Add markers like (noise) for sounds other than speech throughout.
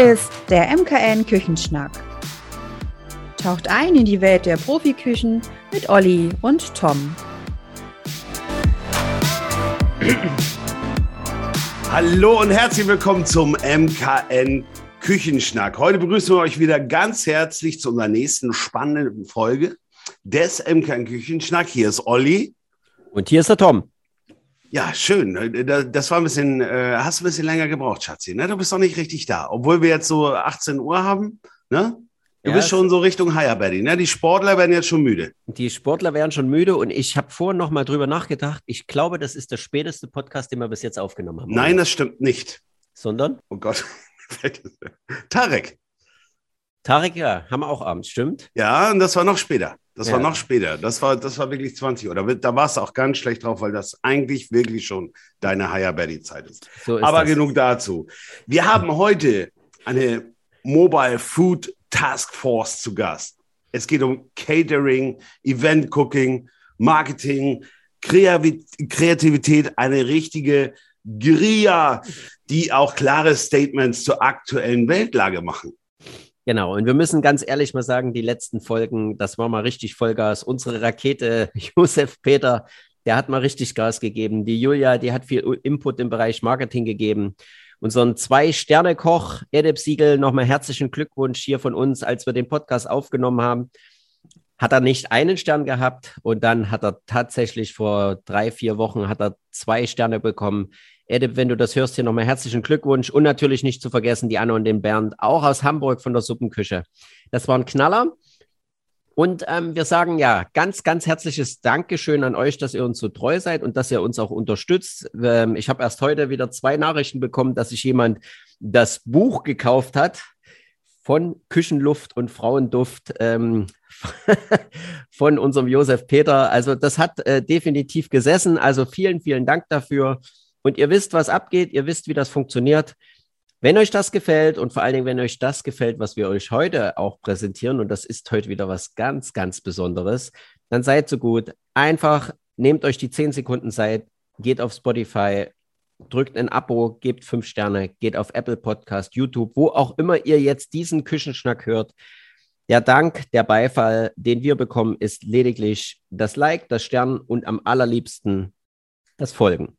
Hier ist der MKN Küchenschnack. Taucht ein in die Welt der Profiküchen mit Olli und Tom. Hallo und herzlich willkommen zum MKN Küchenschnack. Heute begrüßen wir euch wieder ganz herzlich zu unserer nächsten spannenden Folge des MKN Küchenschnack. Hier ist Olli. Und hier ist der Tom. Ja, schön. Das war ein bisschen, äh, hast du ein bisschen länger gebraucht, Schatzi. Ne? Du bist noch nicht richtig da. Obwohl wir jetzt so 18 Uhr haben. Ne? Du ja, bist schon so Richtung Higher Betty. Ne? Die Sportler werden jetzt schon müde. Die Sportler werden schon müde und ich habe vorhin noch mal drüber nachgedacht. Ich glaube, das ist der späteste Podcast, den wir bis jetzt aufgenommen haben. Nein, das stimmt nicht. Sondern? Oh Gott. (laughs) Tarek. Tarek, ja, haben wir auch abends, stimmt? Ja, und das war noch später. Das ja. war noch später. Das war, das war wirklich 20 Uhr. Da, da warst du auch ganz schlecht drauf, weil das eigentlich wirklich schon deine Higher Betty Zeit ist. So ist Aber das. genug dazu. Wir haben heute eine Mobile Food Task Force zu Gast. Es geht um Catering, Event Cooking, Marketing, Kreativität, eine richtige Guerilla, die auch klare Statements zur aktuellen Weltlage machen. Genau, und wir müssen ganz ehrlich mal sagen, die letzten Folgen, das war mal richtig Vollgas. Unsere Rakete, (laughs) Josef Peter, der hat mal richtig Gas gegeben. Die Julia, die hat viel Input im Bereich Marketing gegeben. Unseren Zwei-Sterne-Koch, Edeb Siegel, nochmal herzlichen Glückwunsch hier von uns, als wir den Podcast aufgenommen haben. Hat er nicht einen Stern gehabt und dann hat er tatsächlich vor drei, vier Wochen hat er zwei Sterne bekommen. Edip, wenn du das hörst, hier nochmal herzlichen Glückwunsch und natürlich nicht zu vergessen die Anne und den Bernd, auch aus Hamburg von der Suppenküche. Das war ein Knaller. Und ähm, wir sagen ja ganz, ganz herzliches Dankeschön an euch, dass ihr uns so treu seid und dass ihr uns auch unterstützt. Ähm, ich habe erst heute wieder zwei Nachrichten bekommen, dass sich jemand das Buch gekauft hat von Küchenluft und Frauenduft ähm, (laughs) von unserem Josef Peter. Also das hat äh, definitiv gesessen. Also vielen, vielen Dank dafür und ihr wisst, was abgeht, ihr wisst, wie das funktioniert. Wenn euch das gefällt und vor allen Dingen, wenn euch das gefällt, was wir euch heute auch präsentieren, und das ist heute wieder was ganz, ganz Besonderes, dann seid so gut. Einfach nehmt euch die 10 Sekunden Zeit, geht auf Spotify, drückt ein Abo, gebt fünf Sterne, geht auf Apple Podcast, YouTube, wo auch immer ihr jetzt diesen Küchenschnack hört. Der Dank, der Beifall, den wir bekommen, ist lediglich das Like, das Stern und am allerliebsten das Folgen.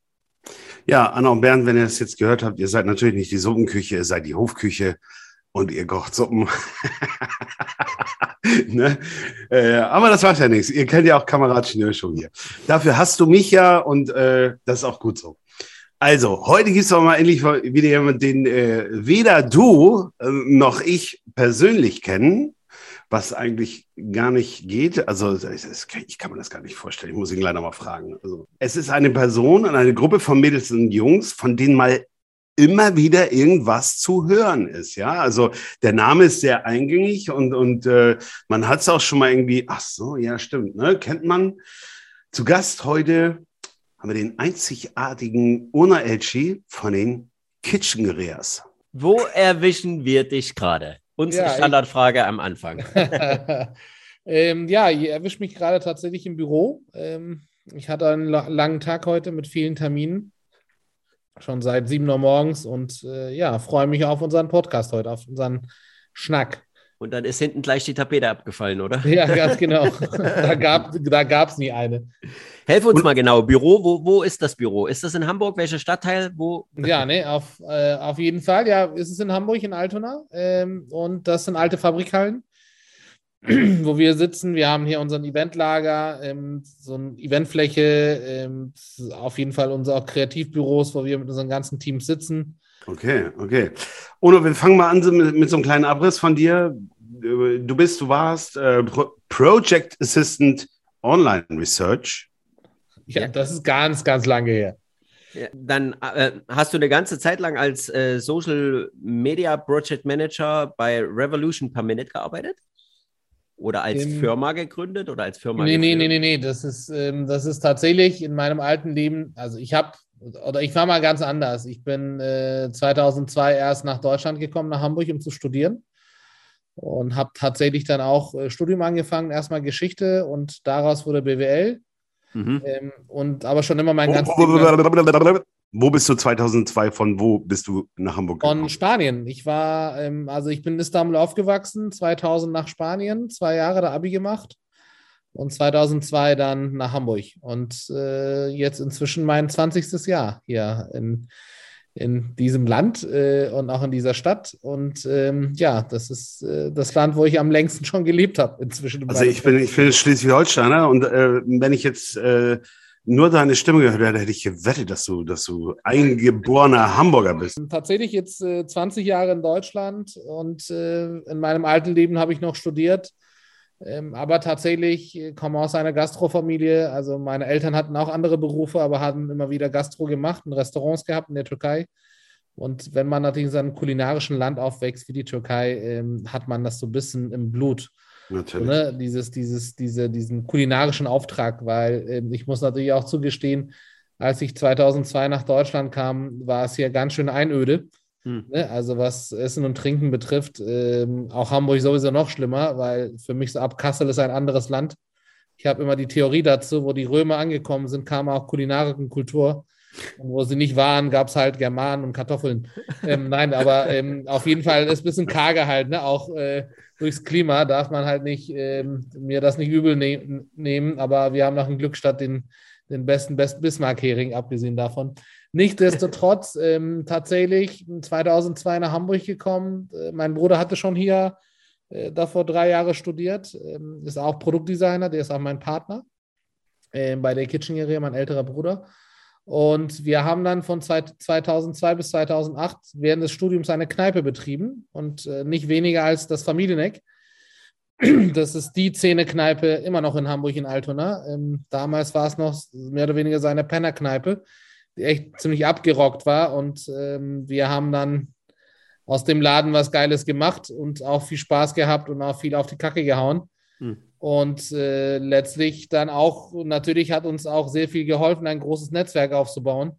Ja, Anna und Bernd, wenn ihr das jetzt gehört habt, ihr seid natürlich nicht die Suppenküche, ihr seid die Hofküche und ihr kocht Suppen. (laughs) ne? äh, aber das macht ja nichts. Ihr kennt ja auch Kamerad Schnür schon hier. Dafür hast du mich ja und äh, das ist auch gut so. Also, heute gibt es aber mal endlich wieder jemanden, den äh, weder du äh, noch ich persönlich kennen was eigentlich gar nicht geht. Also ich kann mir das gar nicht vorstellen. Ich muss ihn leider mal fragen. Also, es ist eine Person und eine Gruppe von Mädels und Jungs, von denen mal immer wieder irgendwas zu hören ist. Ja, also der Name ist sehr eingängig und, und äh, man hat es auch schon mal irgendwie, ach so, ja, stimmt, ne? kennt man. Zu Gast heute haben wir den einzigartigen Una Elchi von den Kitchen Guerrillas. Wo erwischen wir dich gerade? Unsere ja, Standardfrage am Anfang. (laughs) ähm, ja, ihr erwischt mich gerade tatsächlich im Büro. Ähm, ich hatte einen langen Tag heute mit vielen Terminen. Schon seit 7 Uhr morgens und äh, ja, freue mich auf unseren Podcast heute, auf unseren Schnack. Und dann ist hinten gleich die Tapete abgefallen, oder? (laughs) Ja, ganz genau. (laughs) da gab es da nie eine. Helf uns mal genau. Büro, wo, wo ist das Büro? Ist das in Hamburg? Welcher Stadtteil? Wo? (laughs) Ja, ne, auf, äh, auf jeden Fall. Ja, ist es in Hamburg, in Altona. Ähm, und das sind alte Fabrikhallen, (clears throat) wo wir sitzen. Wir haben hier unseren Eventlager, ähm, so eine Eventfläche, ähm, auf jeden Fall unsere Kreativbüros, wo wir mit unseren ganzen Teams sitzen. Okay, okay. Ono, wir fangen mal an mit, mit so einem kleinen Abriss von dir. Du bist, du warst äh, Project Assistant Online Research. Ja, das ist ganz, ganz lange her. Ja, dann äh, hast du eine ganze Zeit lang als äh, Social Media Project Manager bei Revolution per Minute gearbeitet? Oder als ähm, Firma gegründet oder als Firma? Nee, geführt? nee, nee, nee, nee. Das ist, ähm, das ist tatsächlich in meinem alten Leben, also ich habe oder ich war mal ganz anders. Ich bin äh, 2002 erst nach Deutschland gekommen, nach Hamburg, um zu studieren. Und habe tatsächlich dann auch äh, Studium angefangen, erstmal Geschichte und daraus wurde BWL. Mhm. Ähm, und aber schon immer mein ganzes Wo bist du 2002? Von wo bist du nach Hamburg Von gekommen? Spanien. Ich war, ähm, also ich bin in Istanbul aufgewachsen, 2000 nach Spanien, zwei Jahre da Abi gemacht und 2002 dann nach Hamburg. Und äh, jetzt inzwischen mein 20. Jahr hier in, in diesem Land äh, und auch in dieser Stadt. Und ähm, ja, das ist äh, das Land, wo ich am längsten schon gelebt habe inzwischen. Also ich bin, ich bin Schleswig-Holsteiner und äh, wenn ich jetzt äh, nur deine Stimme gehört hätte, hätte ich gewettet, dass du, dass du eingeborener Hamburger bist. Tatsächlich jetzt äh, 20 Jahre in Deutschland und äh, in meinem alten Leben habe ich noch studiert. Ähm, aber tatsächlich äh, komme aus einer Gastrofamilie. Also meine Eltern hatten auch andere Berufe, aber haben immer wieder Gastro gemacht und Restaurants gehabt in der Türkei. Und wenn man natürlich in einem kulinarischen Land aufwächst wie die Türkei, ähm, hat man das so ein bisschen im Blut. So, Natürlich. ne? Dieses, dieses, diese, diesen kulinarischen Auftrag, weil ähm, ich muss natürlich auch zugestehen, als ich 2002 nach Deutschland kam, war es hier ganz schön einöde. Hm. Ne? Also was Essen und Trinken betrifft, ähm, auch Hamburg sowieso noch schlimmer, weil für mich so ab Kassel ist ein anderes Land. Ich habe immer die Theorie dazu, wo die Römer angekommen sind, kam auch Kulinarik und Kultur. Und wo sie nicht waren, gab es halt Germanen und Kartoffeln. Ähm, nein, aber ähm, auf jeden Fall ist ein bisschen karge halt, ne? Auch äh, durchs Klima darf man halt nicht ähm, mir das nicht übel ne nehmen, aber wir haben nach dem Glückstadt den, den besten Best Bismarck-Hering, abgesehen davon. Nichtsdestotrotz (laughs) ähm, tatsächlich 2002 nach Hamburg gekommen. Äh, mein Bruder hatte schon hier äh, davor drei Jahre studiert, ähm, ist auch Produktdesigner, der ist auch mein Partner äh, bei der Kitcheneria, mein älterer Bruder. Und wir haben dann von zwei- 2002 bis 2008 während des Studiums eine Kneipe betrieben und äh, nicht weniger als das Familieneck. (clears throat) Das ist die Zähne-Kneipe immer noch in Hamburg in Altona. Ähm, damals war es noch mehr oder weniger seine Penner-Kneipe, die echt ziemlich abgerockt war. Und ähm, wir haben dann aus dem Laden was Geiles gemacht und auch viel Spaß gehabt und auch viel auf die Kacke gehauen. Hm. Und äh, letztlich dann auch, natürlich hat uns auch sehr viel geholfen, ein großes Netzwerk aufzubauen,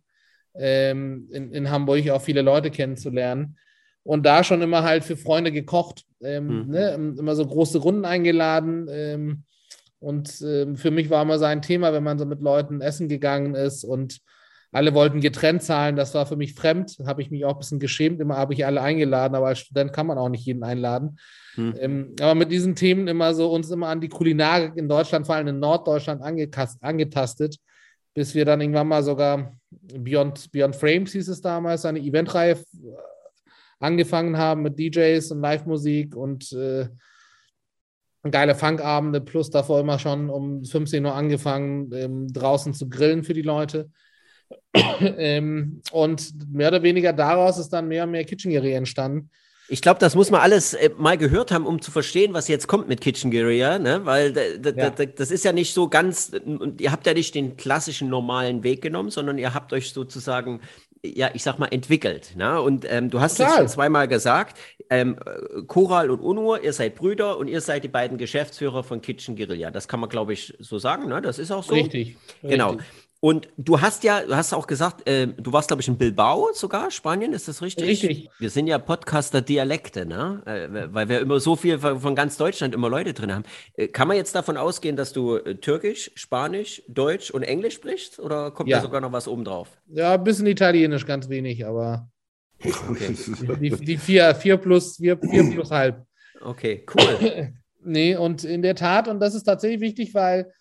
ähm, in, in Hamburg auch viele Leute kennenzulernen. Und da schon immer halt für Freunde gekocht, ähm, Hm. ne, immer so große Runden eingeladen. Ähm, und ähm, für mich war immer so ein Thema, wenn man so mit Leuten essen gegangen ist und alle wollten getrennt zahlen. Das war für mich fremd. Habe ich mich auch ein bisschen geschämt. Immer habe ich alle eingeladen, aber als Student kann man auch nicht jeden einladen. Hm. Ähm, aber mit diesen Themen immer so uns immer an die Kulinarik in Deutschland, vor allem in Norddeutschland, angekast, angetastet, bis wir dann irgendwann mal sogar Beyond, Beyond Frames hieß es damals, eine Eventreihe äh, angefangen haben mit DJs und Live-Musik und äh, geile Funkabende, plus davor immer schon um 15 Uhr angefangen, ähm, draußen zu grillen für die Leute. (coughs) ähm, und mehr oder weniger daraus ist dann mehr und mehr Kitchenerie entstanden. Ich glaube, das muss man alles äh, mal gehört haben, um zu verstehen, was jetzt kommt mit Kitchen Guerilla, ne? Weil Ja. da- das ist ja nicht so ganz, ihr habt ja nicht den klassischen normalen Weg genommen, sondern ihr habt euch sozusagen, ja, ich sag mal, entwickelt. Ne? Und ähm, du hast es schon zweimal gesagt, ähm, äh, Koral und Unur, ihr seid Brüder und ihr seid die beiden Geschäftsführer von Kitchen Guerilla. Das kann man, glaube ich, so sagen, ne? Das ist auch so. Richtig. Genau. richtig. Und du hast ja, du hast auch gesagt, äh, du warst, glaube ich, in Bilbao sogar, Spanien, ist das richtig? Richtig. Wir sind ja Podcaster Dialekte, ne? Äh, weil wir immer so viel von von ganz Deutschland immer Leute drin haben. Äh, kann man jetzt davon ausgehen, dass du äh, Türkisch, Spanisch, Deutsch und Englisch sprichst? Oder kommt Ja. da sogar noch was obendrauf? Ja, ein bisschen Italienisch, ganz wenig, aber Okay, (laughs) die, die vier, vier plus, vier, vier plus halb. okay, cool. (coughs) Nee, und in der Tat, und das ist tatsächlich wichtig, weil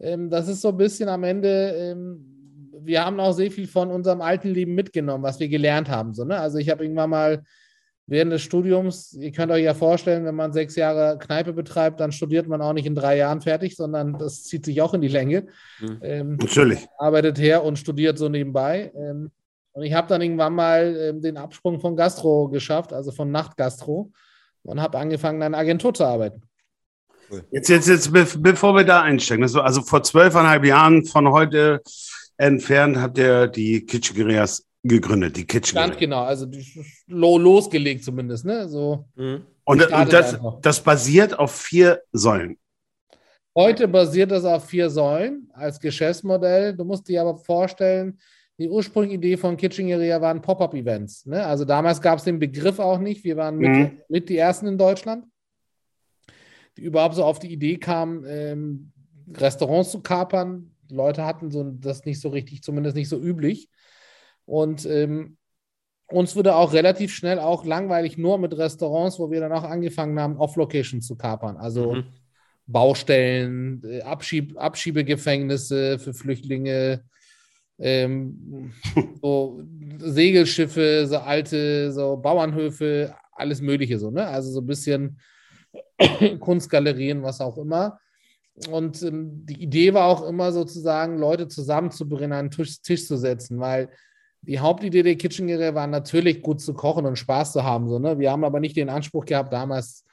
ähm, das ist so ein bisschen am Ende, ähm, wir haben auch sehr viel von unserem alten Leben mitgenommen, was wir gelernt haben. So, ne? Also ich habe irgendwann mal während des Studiums, ihr könnt euch ja vorstellen, wenn man sechs Jahre Kneipe betreibt, dann studiert man auch nicht in drei Jahren fertig, sondern das zieht sich auch in die Länge. Hm. Ähm, Natürlich. arbeitet her und studiert so nebenbei. Ähm, und ich habe dann irgendwann mal ähm, den Absprung von Gastro geschafft, also von Nachtgastro, und habe angefangen, in einer Agentur zu arbeiten. Jetzt, jetzt, jetzt, be bevor wir da einsteigen, das war also vor zwölfeinhalb Jahren von heute entfernt hat der die Kitchegerias gegründet, die Ganz Kitchegeria. genau, also die- lo losgelegt zumindest. Ne? So, Hm. Und, und das, das basiert auf vier Säulen. heute basiert das auf vier Säulen als Geschäftsmodell. Du musst dir aber vorstellen, die ursprüngliche Idee von Kitcheneria waren Pop-up-Events. Ne? Also damals gab es den Begriff auch nicht. Wir waren mit, Mhm. mit die Ersten in Deutschland, die überhaupt so auf die Idee kamen, ähm, Restaurants zu kapern. Die Leute hatten so das nicht so richtig, zumindest nicht so üblich. Und ähm, uns wurde auch relativ schnell auch langweilig nur mit Restaurants, wo wir dann auch angefangen haben, Off-Location zu kapern. Also mhm. Baustellen, äh, Abschieb Abschiebegefängnisse für Flüchtlinge, ähm, (laughs) so Segelschiffe, so alte, so Bauernhöfe, alles Mögliche so, ne? Also so ein bisschen (coughs) Kunstgalerien, was auch immer. Und ähm, die Idee war auch immer sozusagen, Leute zusammenzubringen, an einen Tisch, Tisch zu setzen, weil die Hauptidee der Kitchen Kitchengeräte war natürlich gut zu kochen und Spaß zu haben. So, ne? Wir haben aber nicht den Anspruch gehabt, damals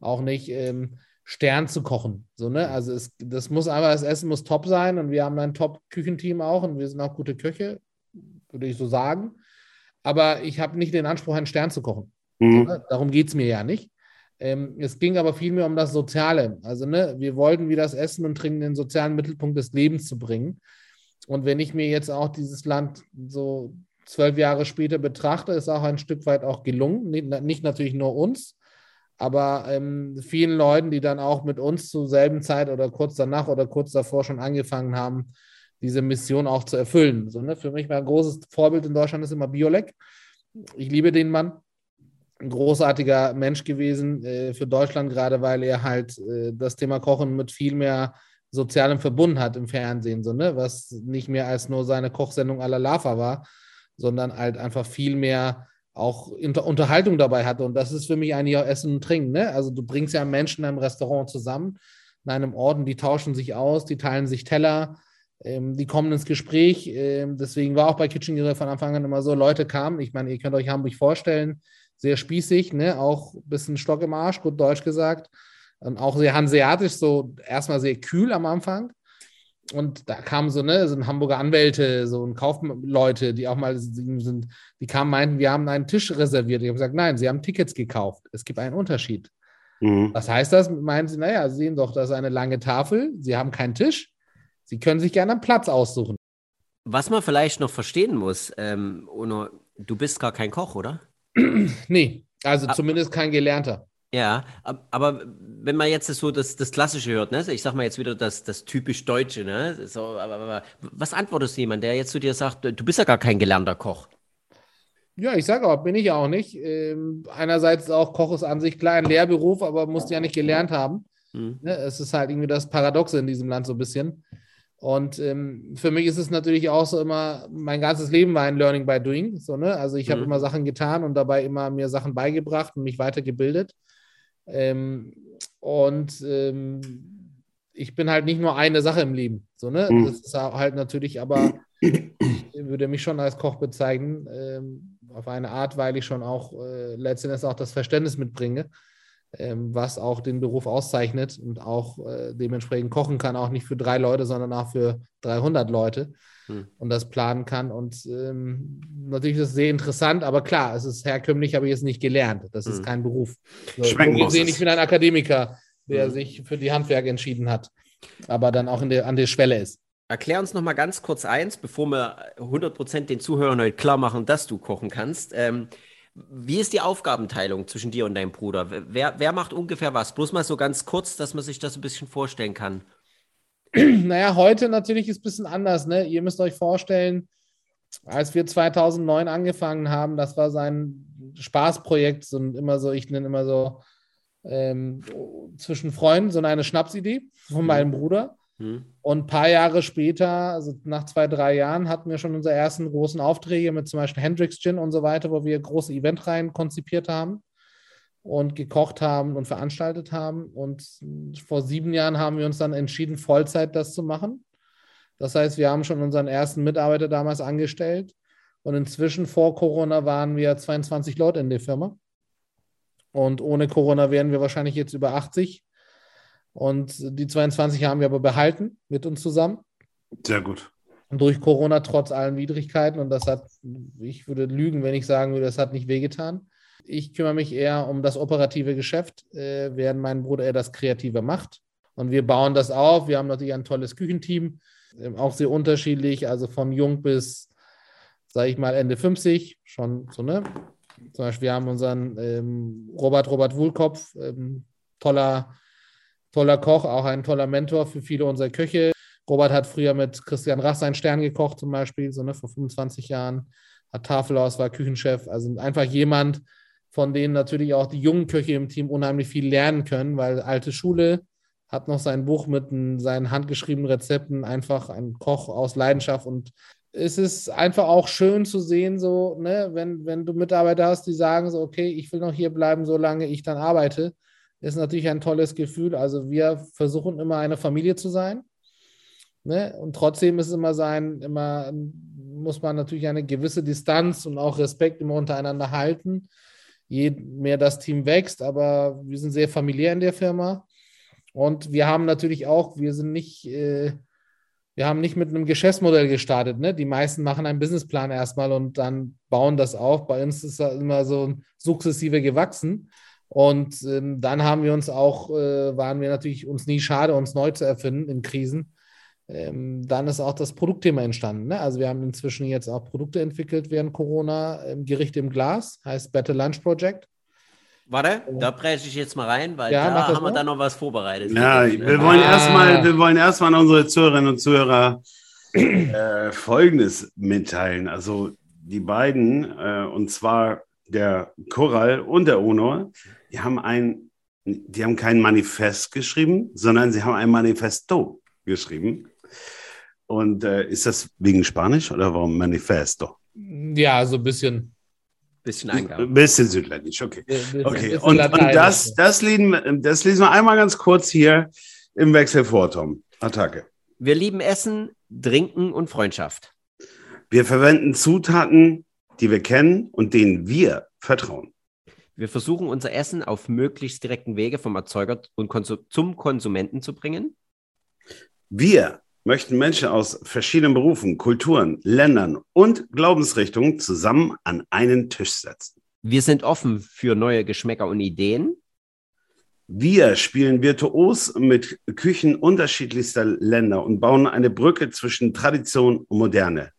auch nicht ähm, Stern zu kochen. So, ne? Also es, das muss einfach, das Essen muss top sein und wir haben ein Top-Küchenteam auch und wir sind auch gute Köche, würde ich so sagen. Aber ich habe nicht den Anspruch, einen Stern zu kochen. Mhm. Ne? Darum geht es mir ja nicht. Ähm, es ging aber vielmehr um das Soziale. Also, ne, wir wollten wie das Essen und Trinken in den sozialen Mittelpunkt des Lebens zu bringen. Und wenn ich mir jetzt auch dieses Land so zwölf Jahre später betrachte, ist auch ein Stück weit auch gelungen. Nicht, natürlich nur uns, aber ähm, vielen Leuten, die dann auch mit uns zur selben Zeit oder kurz danach oder kurz davor schon angefangen haben, diese Mission auch zu erfüllen. So, ne? Für mich war ein großes Vorbild in Deutschland ist immer Biolek. Ich liebe den Mann. Ein großartiger Mensch gewesen äh, für Deutschland, gerade weil er halt äh, das Thema Kochen mit viel mehr sozialem verbunden hat im Fernsehen, so, ne? was nicht mehr als nur seine Kochsendung à la Lava war, sondern halt einfach viel mehr auch Inter Unterhaltung dabei hatte. Und das ist für mich eigentlich auch Essen und Trinken. Ne? Also du bringst ja Menschen in einem Restaurant zusammen, in einem Ort, die tauschen sich aus, die teilen sich Teller, ähm, die kommen ins Gespräch. Ähm, deswegen war auch bei Kitchen Grill von Anfang an immer so, Leute kamen, ich meine, ihr könnt euch Hamburg vorstellen, sehr spießig, ne? auch ein bisschen Stock im Arsch, gut Deutsch gesagt. Und auch sehr hanseatisch, so erstmal sehr kühl am Anfang. Und da kamen so, ne, so ein Hamburger Anwälte, so ein Kaufleute, die auch mal sind, die kamen, meinten, wir haben einen Tisch reserviert. Ich habe gesagt, nein, sie haben Tickets gekauft. Es gibt einen Unterschied. Mhm. Was heißt das? Meinen sie, naja, Sie sehen doch, das ist eine lange Tafel, Sie haben keinen Tisch, Sie können sich gerne einen Platz aussuchen. Was man vielleicht noch verstehen muss, ähm, Ono, du bist gar kein Koch, oder? (clears throat) nee, also ah. zumindest kein Gelernter. Ja, aber wenn man jetzt so das, das Klassische hört, ne? ich sag mal jetzt wieder das, das typisch Deutsche, ne? So, aber, aber, was antwortest du jemand, der jetzt zu dir sagt, du bist ja gar kein gelernter Koch? Ja, ich sage auch, bin ich auch nicht. Ähm, einerseits auch Koch ist an sich klar ein Lehrberuf, aber musst ja nicht gelernt haben. Hm. Ne? Es ist halt irgendwie das Paradoxe in diesem Land so ein bisschen. Und ähm, für mich ist es natürlich auch so immer, mein ganzes Leben war ein Learning by Doing. So, ne? Also ich habe mhm. immer Sachen getan und dabei immer mir Sachen beigebracht und mich weitergebildet. Ähm, und ähm, ich bin halt nicht nur eine Sache im Leben. So, ne? Mhm. Das ist halt natürlich, aber ich würde mich schon als Koch bezeichnen, ähm, auf eine Art, weil ich schon auch äh, letztendlich auch das Verständnis mitbringe, was auch den Beruf auszeichnet und auch äh, dementsprechend kochen kann, auch nicht für drei Leute, sondern auch für 300 Leute hm. und das planen kann. Und ähm, natürlich ist es sehr interessant, aber klar, es ist herkömmlich, habe ich es nicht gelernt. Das ist hm. kein Beruf. So, ich bin ein Akademiker, der hm. sich für die Handwerke entschieden hat, aber dann auch der, an der Schwelle ist. Erklär uns noch mal ganz kurz eins, bevor wir 100% den Zuhörern heute klar machen, dass du kochen kannst. Ähm, wie ist die Aufgabenteilung zwischen dir und deinem Bruder? Wer, wer macht ungefähr was? Bloß mal so ganz kurz, dass man sich das ein bisschen vorstellen kann. (clears throat) Naja, heute natürlich ist es ein bisschen anders. Ne? Ihr müsst euch vorstellen, als wir 2009 angefangen haben, das war sein Spaßprojekt, so immer so, ich nenne immer so ähm, zwischen Freunden, so eine Schnapsidee von meinem mhm. Bruder. Und ein paar Jahre später, also nach zwei, drei Jahren, hatten wir schon unsere ersten großen Aufträge mit zum Beispiel Hendrix Gin und so weiter, wo wir große Eventreihen konzipiert haben und gekocht haben und veranstaltet haben. Und vor sieben Jahren haben wir uns dann entschieden, Vollzeit das zu machen. Das heißt, wir haben schon unseren ersten Mitarbeiter damals angestellt. Und inzwischen vor Corona waren wir 22 Leute in der Firma. Und ohne Corona wären wir wahrscheinlich jetzt über 80. Und die 22 haben wir aber behalten mit uns zusammen. Sehr gut. Und durch Corona trotz allen Widrigkeiten. Und das hat, ich würde lügen, wenn ich sagen würde, das hat nicht wehgetan. Ich kümmere mich eher um das operative Geschäft, äh, während mein Bruder eher das Kreative macht. Und wir bauen das auf. Wir haben natürlich ein tolles Küchenteam, äh, auch sehr unterschiedlich, also von jung bis, sage ich mal, Ende 50, schon so, ne? Zum Beispiel, wir haben unseren ähm, Robert, Robert Wohlkopf, ähm, toller, toller Koch, auch ein toller Mentor für viele unserer Köche. Robert hat früher mit Christian Rach seinen Stern gekocht, zum Beispiel, so ne, vor 25 Jahren. Hat Tafelauswahl, Küchenchef, also einfach jemand, von denen natürlich auch die jungen Köche im Team unheimlich viel lernen können, weil alte Schule hat noch sein Buch mit seinen handgeschriebenen Rezepten, einfach ein Koch aus Leidenschaft. Und es ist einfach auch schön zu sehen, so, ne, wenn, wenn du Mitarbeiter hast, die sagen so, okay, ich will noch hier bleiben, solange ich dann arbeite, ist natürlich ein tolles Gefühl. Also wir versuchen immer eine Familie zu sein. Ne? Und trotzdem ist es immer sein, immer muss man natürlich eine gewisse Distanz und auch Respekt immer untereinander halten. Je mehr das Team wächst, aber wir sind sehr familiär in der Firma. Und wir haben natürlich auch, wir sind nicht, äh, wir haben nicht mit einem Geschäftsmodell gestartet. Ne? Die meisten machen einen Businessplan erstmal und dann bauen das auf. Bei uns ist das immer so sukzessive gewachsen. Und ähm, dann haben wir uns auch, äh, waren wir natürlich uns nie schade, uns neu zu erfinden in Krisen ähm, dann ist auch das Produktthema entstanden. Ne? Also wir haben inzwischen jetzt auch Produkte entwickelt während Corona, ähm, Gericht im Glas, heißt Better Lunch Project. Warte, da breche ich jetzt mal rein, weil ja, da haben wir dann noch was vorbereitet. Ja, wir wollen ah. erstmal, wir wollen erstmal an unsere Zuhörerinnen und Zuhörer äh, Folgendes mitteilen. Also die beiden, äh, und zwar der Choral und der Honor, die haben ein, die haben kein Manifest geschrieben, sondern sie haben ein Manifesto geschrieben. Und äh, ist das wegen Spanisch oder warum Manifesto? Ja, so ein bisschen. Bisschen Eingabe. Ein bisschen südländisch, okay. okay. Und, und das, das, lesen, das lesen wir einmal ganz kurz hier im Wechsel vor, Tom. Attacke. Wir lieben Essen, Trinken und Freundschaft. Wir verwenden Zutaten, die wir kennen und denen wir vertrauen. Wir versuchen unser Essen auf möglichst direkten Wege vom Erzeuger und zum Konsumenten zu bringen. Wir möchten Menschen aus verschiedenen Berufen, Kulturen, Ländern und Glaubensrichtungen zusammen an einen Tisch setzen. Wir sind offen für neue Geschmäcker und Ideen. Wir spielen virtuos mit Küchen unterschiedlichster Länder und bauen eine Brücke zwischen Tradition und Moderne.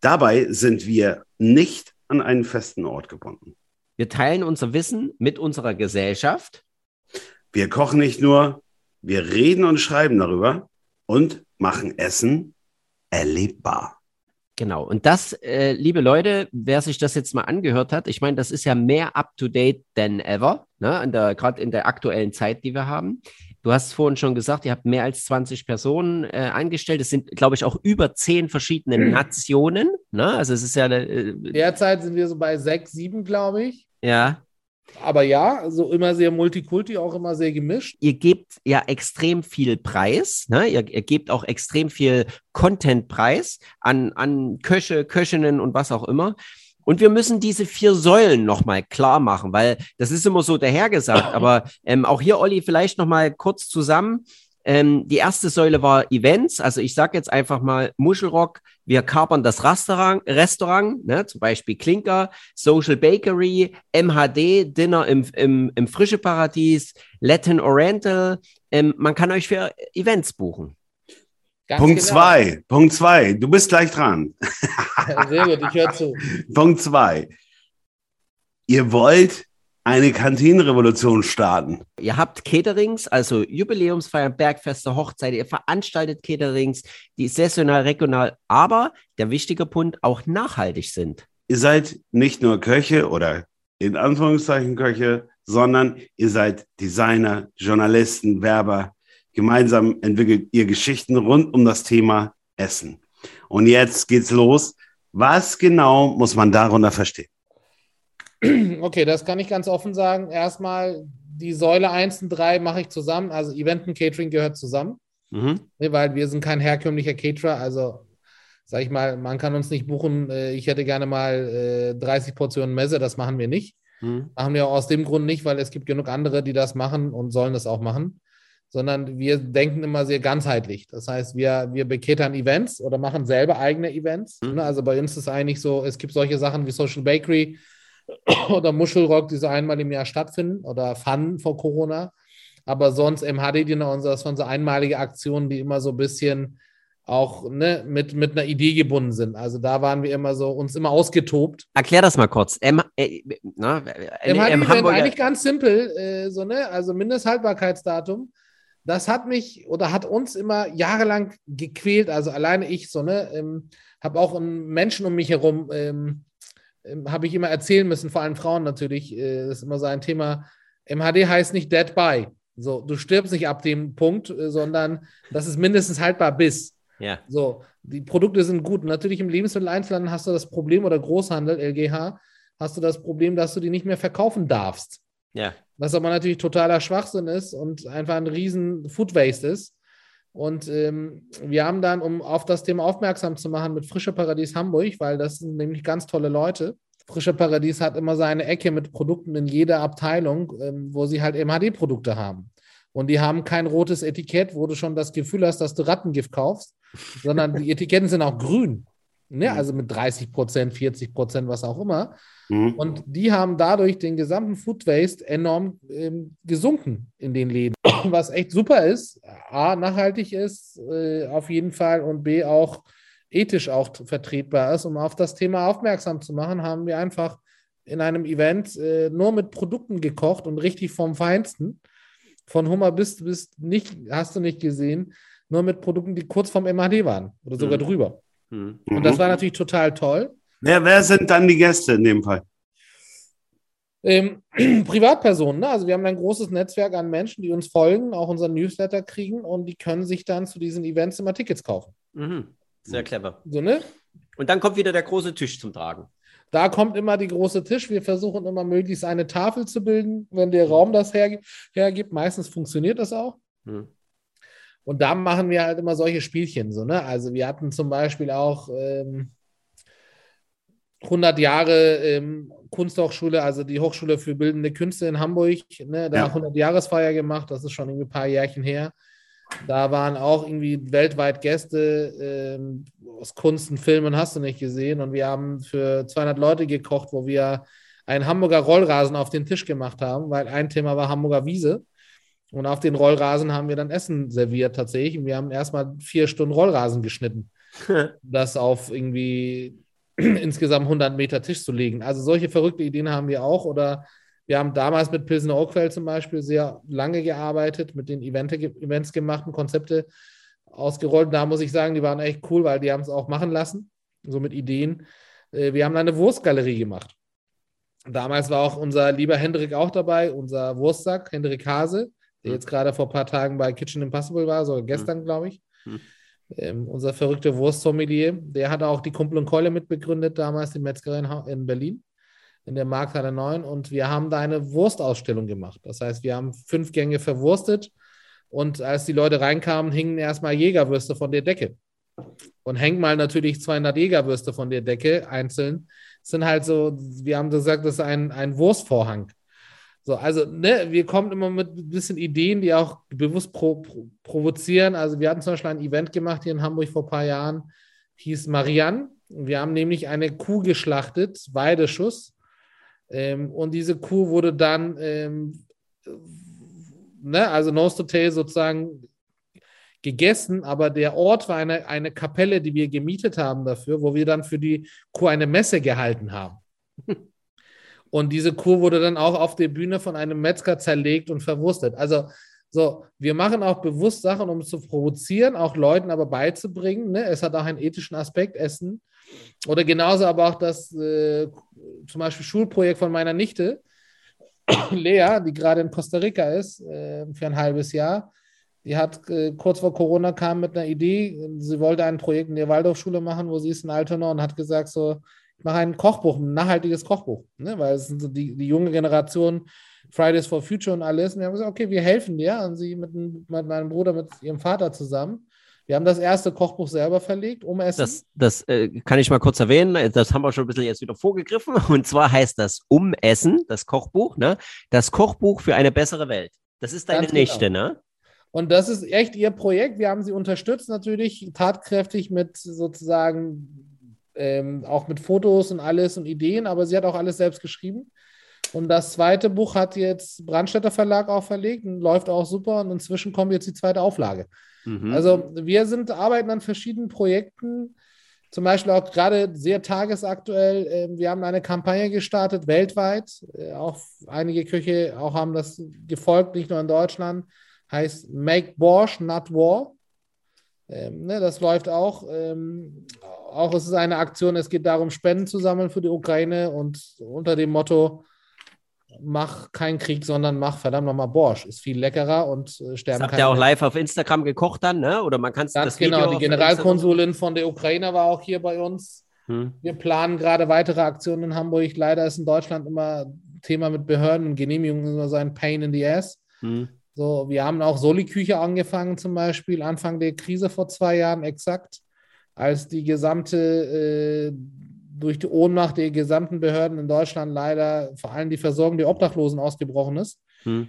Dabei sind wir nicht an einen festen Ort gebunden. Wir teilen unser Wissen mit unserer Gesellschaft. Wir kochen nicht nur, wir reden und schreiben darüber und machen Essen erlebbar. Genau. Und das, äh, liebe Leute, wer sich das jetzt mal angehört hat, ich meine, das ist ja mehr up-to-date than ever, ne? gerade in der aktuellen Zeit, die wir haben. Du hast vorhin schon gesagt, ihr habt mehr als 20 Personen äh, eingestellt. Es sind, glaube ich, auch über zehn verschiedene mhm. Nationen. Ne? Also es ist ja. Äh, Derzeit sind wir so bei sechs, sieben, glaube ich. Ja. Aber ja, so immer sehr Multikulti, auch immer sehr gemischt. Ihr gebt ja extrem viel Preis, ne? ihr, ihr gebt auch extrem viel Content-Preis an, an Köche, Köchinnen und was auch immer. Und wir müssen diese vier Säulen nochmal klar machen, weil das ist immer so dahergesagt. (clears throat) Aber ähm, auch hier, Olli, vielleicht nochmal kurz zusammen. Ähm, die erste Säule war Events. Also ich sage jetzt einfach mal Muschelrock. Wir kapern das Restaurant, Restaurant ne, zum Beispiel Klinker, Social Bakery, MHD, Dinner im, im, im Frische Paradies, Latin Oriental. Ähm, man kann euch für Events buchen. Ganz Punkt genau. zwei, Punkt zwei, du bist gleich dran. (laughs) Sehr gut, ich höre zu. (laughs) Punkt zwei. Ihr wollt eine Kantinenrevolution starten. Ihr habt Caterings, also Jubiläumsfeiern, Bergfeste, Hochzeiten, ihr veranstaltet Caterings, die saisonal, regional, aber der wichtige Punkt auch nachhaltig sind. Ihr seid nicht nur Köche oder in Anführungszeichen Köche, sondern ihr seid Designer, Journalisten, Werber. Gemeinsam entwickelt ihr Geschichten rund um das Thema Essen. Und jetzt geht's los. Was genau muss man darunter verstehen? (clears throat) Okay, das kann ich ganz offen sagen. Erstmal, die Säule 1 und 3 mache ich zusammen. Also Event und Catering gehört zusammen. Mhm. Weil wir sind kein herkömmlicher Caterer. Also, sag ich mal, man kann uns nicht buchen. Äh, ich hätte gerne mal 30 äh, Portionen Messe. Das machen wir nicht. Mhm. Machen wir aus dem Grund nicht, weil es gibt genug andere, die das machen und sollen das auch machen. Sondern wir denken immer sehr ganzheitlich. Das heißt, wir, wir beketern Events oder machen selber eigene Events. Mhm. Also bei uns ist es eigentlich so, es gibt solche Sachen wie Social Bakery, (clears throat) oder Muschelrock, die so einmal im Jahr stattfinden oder fanden vor Corona. Aber sonst MHD-Dinner und so, das waren so einmalige Aktionen, die immer so ein bisschen auch ne, mit, mit einer Idee gebunden sind. Also da waren wir immer so, uns immer ausgetobt. Erklär das mal kurz. M äh, na, MHD ähm, Hamburger... eigentlich ganz simpel, äh, so, ne? also Mindesthaltbarkeitsdatum. Das hat mich oder hat uns immer jahrelang gequält. Also alleine ich so, ne, ähm, habe auch Menschen um mich herum ähm, ähm, habe ich immer erzählen müssen, vor allem Frauen natürlich, äh, das ist immer so ein Thema. MHD heißt nicht dead by. So, du stirbst nicht ab dem Punkt, äh, sondern das ist mindestens haltbar bis. Ja. So, die Produkte sind gut. Natürlich im Lebensmitteleinzelhandel hast du das Problem oder Großhandel, LGH, hast du das Problem, dass du die nicht mehr verkaufen darfst. Ja. Was aber natürlich totaler Schwachsinn ist und einfach ein riesen Food Waste ist. Und ähm, wir haben dann, um auf das Thema aufmerksam zu machen, mit Frische Paradies Hamburg, weil das sind nämlich ganz tolle Leute. Frische Paradies hat immer seine Ecke mit Produkten in jeder Abteilung, ähm, wo sie halt MHD-Produkte haben. Und die haben kein rotes Etikett, wo du schon das Gefühl hast, dass du Rattengift kaufst, sondern die (laughs) Etiketten sind auch grün. Ne? Also mit 30 Prozent, 40 Prozent, was auch immer. Mhm. Und die haben dadurch den gesamten Food Waste enorm ähm, gesunken in den Läden. (clears throat) Was echt super ist, A, nachhaltig ist, äh, auf jeden Fall, und B, auch ethisch auch vertretbar ist. Um auf das Thema aufmerksam zu machen, haben wir einfach in einem Event äh, nur mit Produkten gekocht und richtig vom Feinsten. Von Hummer bis, bis nicht, hast du nicht gesehen, nur mit Produkten, die kurz vom MHD waren oder sogar Mhm. drüber. Hm. Und das war natürlich total toll. Wer, wer sind dann die Gäste in dem Fall? Ähm, (clears throat) Privatpersonen, ne? also wir haben ein großes Netzwerk an Menschen, die uns folgen, auch unseren Newsletter kriegen und die können sich dann zu diesen Events immer Tickets kaufen. Mhm. Sehr clever. So, ne? Und dann kommt wieder der große Tisch zum Tragen. Da kommt immer die große Tisch. Wir versuchen immer möglichst eine Tafel zu bilden, wenn der Raum das hergibt. Meistens funktioniert das auch. Hm. Und da machen wir halt immer solche Spielchen. So, ne? Also wir hatten zum Beispiel auch ähm, 100 Jahre ähm, Kunsthochschule, also die Hochschule für Bildende Künste in Hamburg, ne? da Ja. 100 Jahresfeier gemacht. Das ist schon irgendwie ein paar Jährchen her. Da waren auch irgendwie weltweit Gäste ähm, aus Kunst und Filmen, hast du nicht gesehen. Und wir haben für 200 Leute gekocht, wo wir einen Hamburger Rollrasen auf den Tisch gemacht haben, weil ein Thema war Hamburger Wiese. Und auf den Rollrasen haben wir dann Essen serviert tatsächlich. Und wir haben erstmal vier Stunden Rollrasen geschnitten, (laughs) das auf irgendwie (clears throat) insgesamt 100 Meter Tisch zu legen. Also solche verrückte Ideen haben wir auch. Oder wir haben damals mit Pilsener Oakfeld zum Beispiel sehr lange gearbeitet, mit den Event Events gemachten, Konzepte ausgerollt. Da muss ich sagen, die waren echt cool, weil die haben es auch machen lassen, so mit Ideen. Äh, Wir haben eine Wurstgalerie gemacht. Damals war auch unser lieber Hendrik auch dabei, unser Wurstsack, Hendrik Hase, der Hm. jetzt gerade vor ein paar Tagen bei Kitchen Impossible war, so gestern, glaube ich. Hm. Ähm, unser verrückter Wurstsommelier, der hat auch die Kumpel und Keule mitbegründet, damals die Metzgerei in Ha- in Berlin, in der Markthalle 9. Und wir haben da eine Wurstausstellung gemacht. Das heißt, wir haben fünf Gänge verwurstet. Und als die Leute reinkamen, hingen erstmal Jägerwürste von der Decke. Und hängt mal natürlich 200 Jägerwürste von der Decke einzeln. Das sind halt so, wir haben gesagt, das ist ein, ein Wurstvorhang. So, also, ne, wir kommen immer mit ein bisschen Ideen, die auch bewusst pro, pro, provozieren. Also, wir hatten zum Beispiel ein Event gemacht hier in Hamburg vor ein paar Jahren, hieß Marianne. Wir haben nämlich eine Kuh geschlachtet, Weideschuss. Ähm, und diese Kuh wurde dann, ähm, ne, also Nose to Tail sozusagen gegessen, aber der Ort war eine, eine Kapelle, die wir gemietet haben dafür, wo wir dann für die Kuh eine Messe gehalten haben. (laughs) Und diese Kuh wurde dann auch auf der Bühne von einem Metzger zerlegt und verwurstet. Also, so, wir machen auch bewusst Sachen, um zu provozieren, auch Leuten aber beizubringen. Ne? Es hat auch einen ethischen Aspekt, Essen. Oder genauso aber auch das äh, zum Beispiel Schulprojekt von meiner Nichte, (clears throat) Lea, die gerade in Costa Rica ist, äh, für ein halbes Jahr. Die hat äh, kurz vor Corona kam mit einer Idee, sie wollte ein Projekt in der Waldorfschule machen, wo sie ist in Altona und hat gesagt, so, ich mache ein Kochbuch, ein nachhaltiges Kochbuch, ne? weil es sind so die, die junge Generation, Fridays for Future und alles. Und wir haben gesagt, okay, wir helfen dir. Und sie mit, mit meinem Bruder, mit ihrem Vater zusammen. Wir haben das erste Kochbuch selber verlegt, um Essen. Das, das äh, kann ich mal kurz erwähnen. Das haben wir schon ein bisschen jetzt wieder vorgegriffen. (laughs) Und zwar heißt das Umessen, das Kochbuch, ne? Das Kochbuch für eine bessere Welt. Das ist deine Ganz genau. Nichte, ne? Und das ist echt ihr Projekt. Wir haben sie unterstützt natürlich tatkräftig mit sozusagen ähm, auch mit Fotos und alles und Ideen, aber sie hat auch alles selbst geschrieben. Und das zweite Buch hat jetzt Brandstätter Verlag auch verlegt und läuft auch super. Und inzwischen kommt jetzt die zweite Auflage. Mhm. Also wir sind, arbeiten an verschiedenen Projekten, zum Beispiel auch gerade sehr tagesaktuell. äh, Wir haben eine Kampagne gestartet weltweit. Äh, Auch einige Köche auch haben das gefolgt, nicht nur in Deutschland. Heißt Make Borscht, not War. Ähm, ne, das läuft auch ähm, auch es ist eine Aktion, es geht darum, Spenden zu sammeln für die Ukraine und unter dem Motto, mach keinen Krieg, sondern mach verdammt nochmal Borsch. Ist viel leckerer und äh, sterben Das habt ihr auch live auf Instagram gekocht dann, ne? Oder man kann es das Video genau, die auf Generalkonsulin von der Ukraine war auch hier bei uns. Hm. Wir planen gerade weitere Aktionen in Hamburg. Leider ist in Deutschland immer Thema mit Behörden und Genehmigungen immer so ein Pain in the ass. Hm. So, wir haben auch Soli-Küche angefangen, zum Beispiel Anfang der Krise vor zwei Jahren exakt, als die gesamte, äh, durch die Ohnmacht der gesamten Behörden in Deutschland leider vor allem die Versorgung der Obdachlosen ausgebrochen ist. Hm.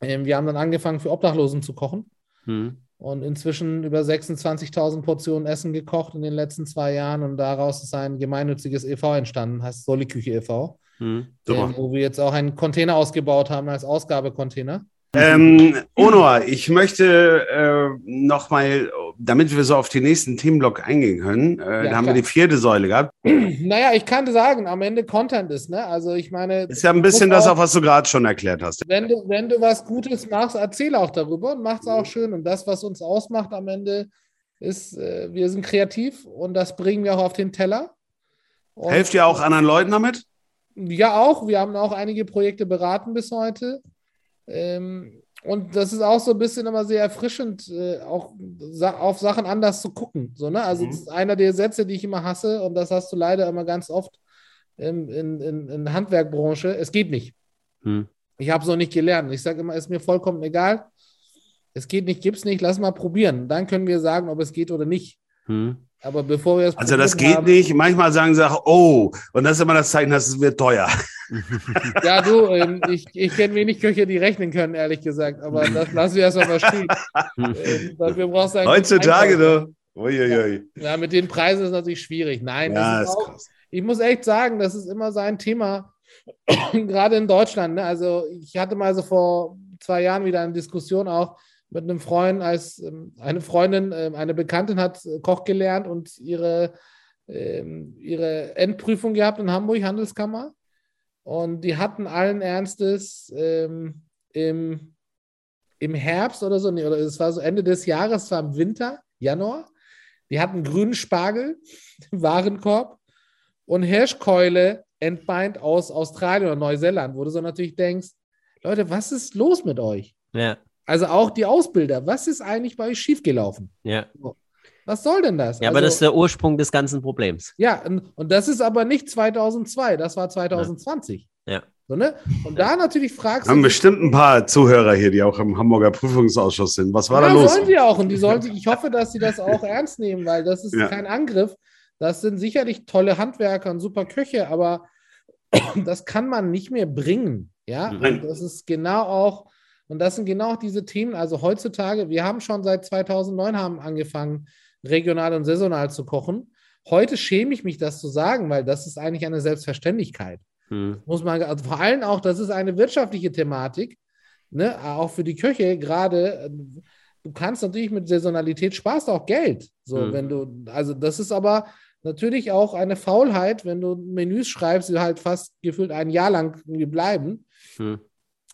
Ähm, wir haben dann angefangen, für Obdachlosen zu kochen Hm. und inzwischen über 26.000 Portionen Essen gekocht in den letzten zwei Jahren und daraus ist ein gemeinnütziges e.V. entstanden, heißt Soli-Küche e.V., Hm. Ähm, wo wir jetzt auch einen Container ausgebaut haben als Ausgabecontainer. Ähm, (laughs) Onor, ich möchte äh, nochmal, damit wir so auf den nächsten Themenblock eingehen können, äh, da haben wir klar. die vierte Säule gehabt. (clears throat) Naja, ich kann sagen, am Ende Content ist, ne? Also ich meine, Ist ja ein bisschen das, auch- auch was du gerade schon erklärt hast. wenn du, wenn du was Gutes machst, erzähl auch darüber und mach's auch schön. Und das, was uns ausmacht am Ende, ist, äh, wir sind kreativ und das bringen wir auch auf den Teller. Und Helft ihr auch anderen Leuten damit? Ja, auch. Wir haben auch einige Projekte beraten bis heute. Ähm, und das ist auch so ein bisschen immer sehr erfrischend, äh, auch sa auf Sachen anders zu gucken. So, ne? Also, Mhm. das ist einer der Sätze, die ich immer hasse, und das hast du leider immer ganz oft in, in, in der Handwerkbranche. Es geht nicht. Hm. Ich habe es noch nicht gelernt. Ich sage immer, ist mir vollkommen egal. Es geht nicht, gibt's nicht, lass mal probieren. Dann können wir sagen, ob es geht oder nicht. Hm. Aber bevor wir es Also das geht haben- nicht. Manchmal sagen sie auch, oh, und das ist immer das Zeichen, dass es wird teuer. (laughs) (laughs) Ja, du, ähm, ich, ich kenne wenig Köche, die rechnen können, ehrlich gesagt. Aber das lassen wir erstmal mal stehen. (laughs) Ähm, Heutzutage, du. Uiuiui. Ja, mit den Preisen ist es natürlich schwierig. Nein, Ja, das ist auch, krass. ich muss echt sagen, das ist immer sein Thema, (clears throat) gerade in Deutschland. Ne? Also ich hatte mal so vor zwei Jahren wieder eine Diskussion auch mit einem Freund, als ähm, eine Freundin, ähm, eine Bekanntin hat äh, Koch gelernt und ihre, ähm, ihre Endprüfung gehabt in Hamburg, Handelskammer. Und die hatten allen Ernstes ähm, im, im Herbst oder so, nee, oder es war so Ende des Jahres, es war im Winter, Januar. Die hatten grünen Spargel im (laughs) Warenkorb und Hirschkeule entbeint aus Australien oder Neuseeland, wo du so natürlich denkst, Leute, was ist los mit euch? Ja, Also auch die Ausbilder, was ist eigentlich bei euch schiefgelaufen? ja. Was soll denn das? Ja, aber also, das ist der Ursprung des ganzen Problems. ja, und, und das ist aber nicht 2002, das war 2020. Ja. So, ne? Und da natürlich fragst Wir haben du, bestimmt ein paar Zuhörer hier, die auch im Hamburger Prüfungsausschuss sind. Was war ja, da los? sollen sie auch und die sollen (laughs) sich, ich hoffe, dass sie das auch ernst nehmen, weil das ist Ja. kein Angriff. Das sind sicherlich tolle Handwerker und super Köche, aber (clears throat) das kann man nicht mehr bringen. Ja, Nein. und das ist genau auch, und das sind genau diese Themen. Also heutzutage, wir haben schon seit 2009 haben angefangen, regional und saisonal zu kochen. Heute schäme ich mich, das zu sagen, weil das ist eigentlich eine Selbstverständlichkeit Hm. muss man, also vor allem auch, das ist eine wirtschaftliche Thematik, ne, auch für die Köche gerade. Du kannst natürlich mit Saisonalität sparst auch Geld. So, Mhm. wenn du, also das ist aber natürlich auch eine Faulheit, wenn du Menüs schreibst, die halt fast gefühlt ein Jahr lang bleiben, Hm.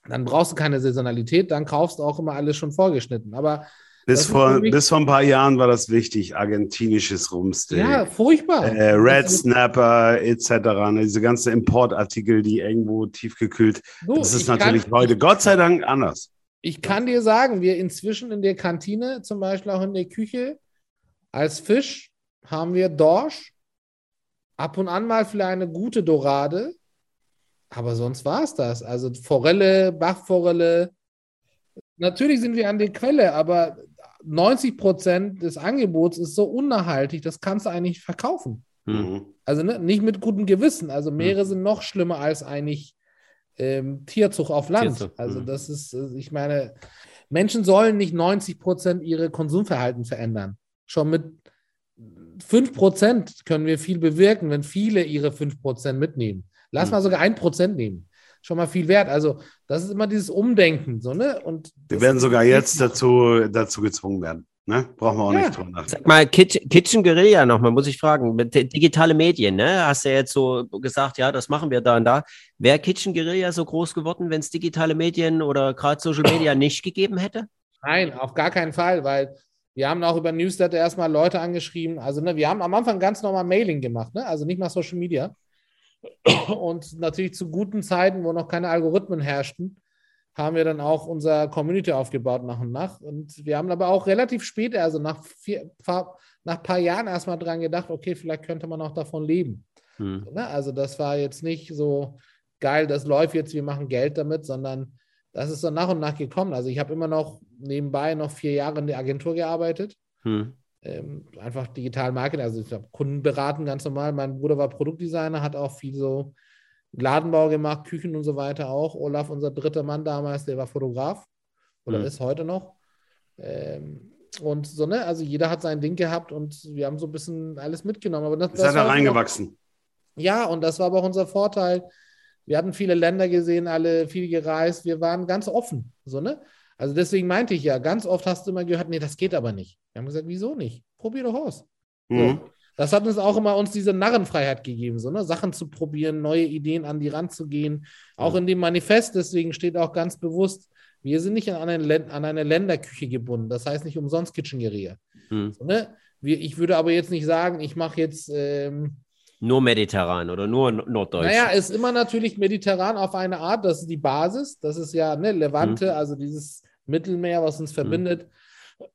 Dann brauchst du keine Saisonalität, dann kaufst du auch immer alles schon vorgeschnitten. Aber Bis vor, bis vor ein paar Jahren war das wichtig. Argentinisches Rumsteak. ja, furchtbar. Äh, Red Snapper etc. Ne, diese ganzen Importartikel, die irgendwo tiefgekühlt. Du, Das ist ich kann- natürlich heute Gott sei Dank anders. Ich kann dir sagen, wir inzwischen in der Kantine, zum Beispiel auch in der Küche, als Fisch haben wir Dorsch, ab und an mal vielleicht eine gute Dorade, aber sonst war es das. Also Forelle, Bachforelle. Natürlich sind wir an der Quelle, aber 90 Prozent des Angebots ist so unnachhaltig, das kannst du eigentlich verkaufen. Hm. Mhm. Also ne, nicht mit gutem Gewissen. Also Meere sind noch schlimmer als eigentlich ähm, Tierzucht auf Land. Tierzucht, Also mhm. das ist, äh, ich meine, Menschen sollen nicht 90 Prozent ihre Konsumverhalten verändern. Schon mit 5 Prozent können wir viel bewirken, wenn viele ihre 5 Prozent mitnehmen. Lass Mhm. mal sogar 1 Prozent nehmen. Schon mal viel wert. Also das ist immer dieses Umdenken. So, ne? Und Wir werden sogar jetzt dazu, dazu gezwungen werden. Ne? Brauchen wir auch Ja. nicht drüber nachdenken. Sag mal, Kitchen, Kitchen Guerilla nochmal, muss ich fragen. Digitale Medien, ne? Hast du ja jetzt so gesagt, ja, das machen wir da und da. Wäre Kitchen Guerilla so groß geworden, wenn es digitale Medien oder gerade Social Media (coughs) nicht gegeben hätte? Nein, auf gar keinen Fall, weil Wir haben auch über Newsletter erstmal Leute angeschrieben. Also, ne, wir haben am Anfang ganz normal Mailing gemacht, ne? also nicht mal Social Media. Und natürlich zu guten Zeiten, wo noch keine Algorithmen herrschten, haben wir dann auch unser Community aufgebaut nach und nach. Und wir haben aber auch relativ spät, also nach, vier, nach ein paar Jahren erstmal dran gedacht, okay, vielleicht könnte man auch davon leben. Hm. Ne? Also das war jetzt nicht so geil, das läuft jetzt, wir machen Geld damit, sondern das ist so nach und nach gekommen. Also ich habe immer noch nebenbei noch vier Jahre in der Agentur gearbeitet. Hm. Ähm, einfach digital Marketing, also ich habe Kunden beraten, ganz normal. Mein Bruder war Produktdesigner, hat auch viel so Ladenbau gemacht, Küchen und so weiter auch. Olaf, unser dritter Mann damals, der war Fotograf oder hm. ist heute noch. Ähm, und so, ne, also jeder hat sein Ding gehabt und wir haben so ein bisschen alles mitgenommen. Aber das, das hat er reingewachsen. ja, und das war aber auch unser Vorteil. Wir hatten viele Länder gesehen, alle viel gereist. Wir waren ganz offen. So, ne? Also deswegen meinte ich ja, ganz oft hast du immer gehört, nee, das geht aber nicht. Wir haben gesagt, wieso nicht? Probier doch aus. Mhm. So. Das hat uns auch immer uns diese Narrenfreiheit gegeben, so, ne? Sachen zu probieren, neue Ideen an die Rand zu gehen. Auch in dem Manifest, deswegen steht auch ganz bewusst, wir sind nicht an eine, an eine Länderküche gebunden. Das heißt nicht umsonst Kitchen Mhm. So, ne? wir, ich würde aber jetzt nicht sagen, ich mache jetzt ähm, nur mediterran oder nur norddeutsch? Naja, ist immer natürlich mediterran auf eine Art, das ist die Basis. Das ist ja ne, Levante, mhm. also dieses Mittelmeer, was uns verbindet. Mhm.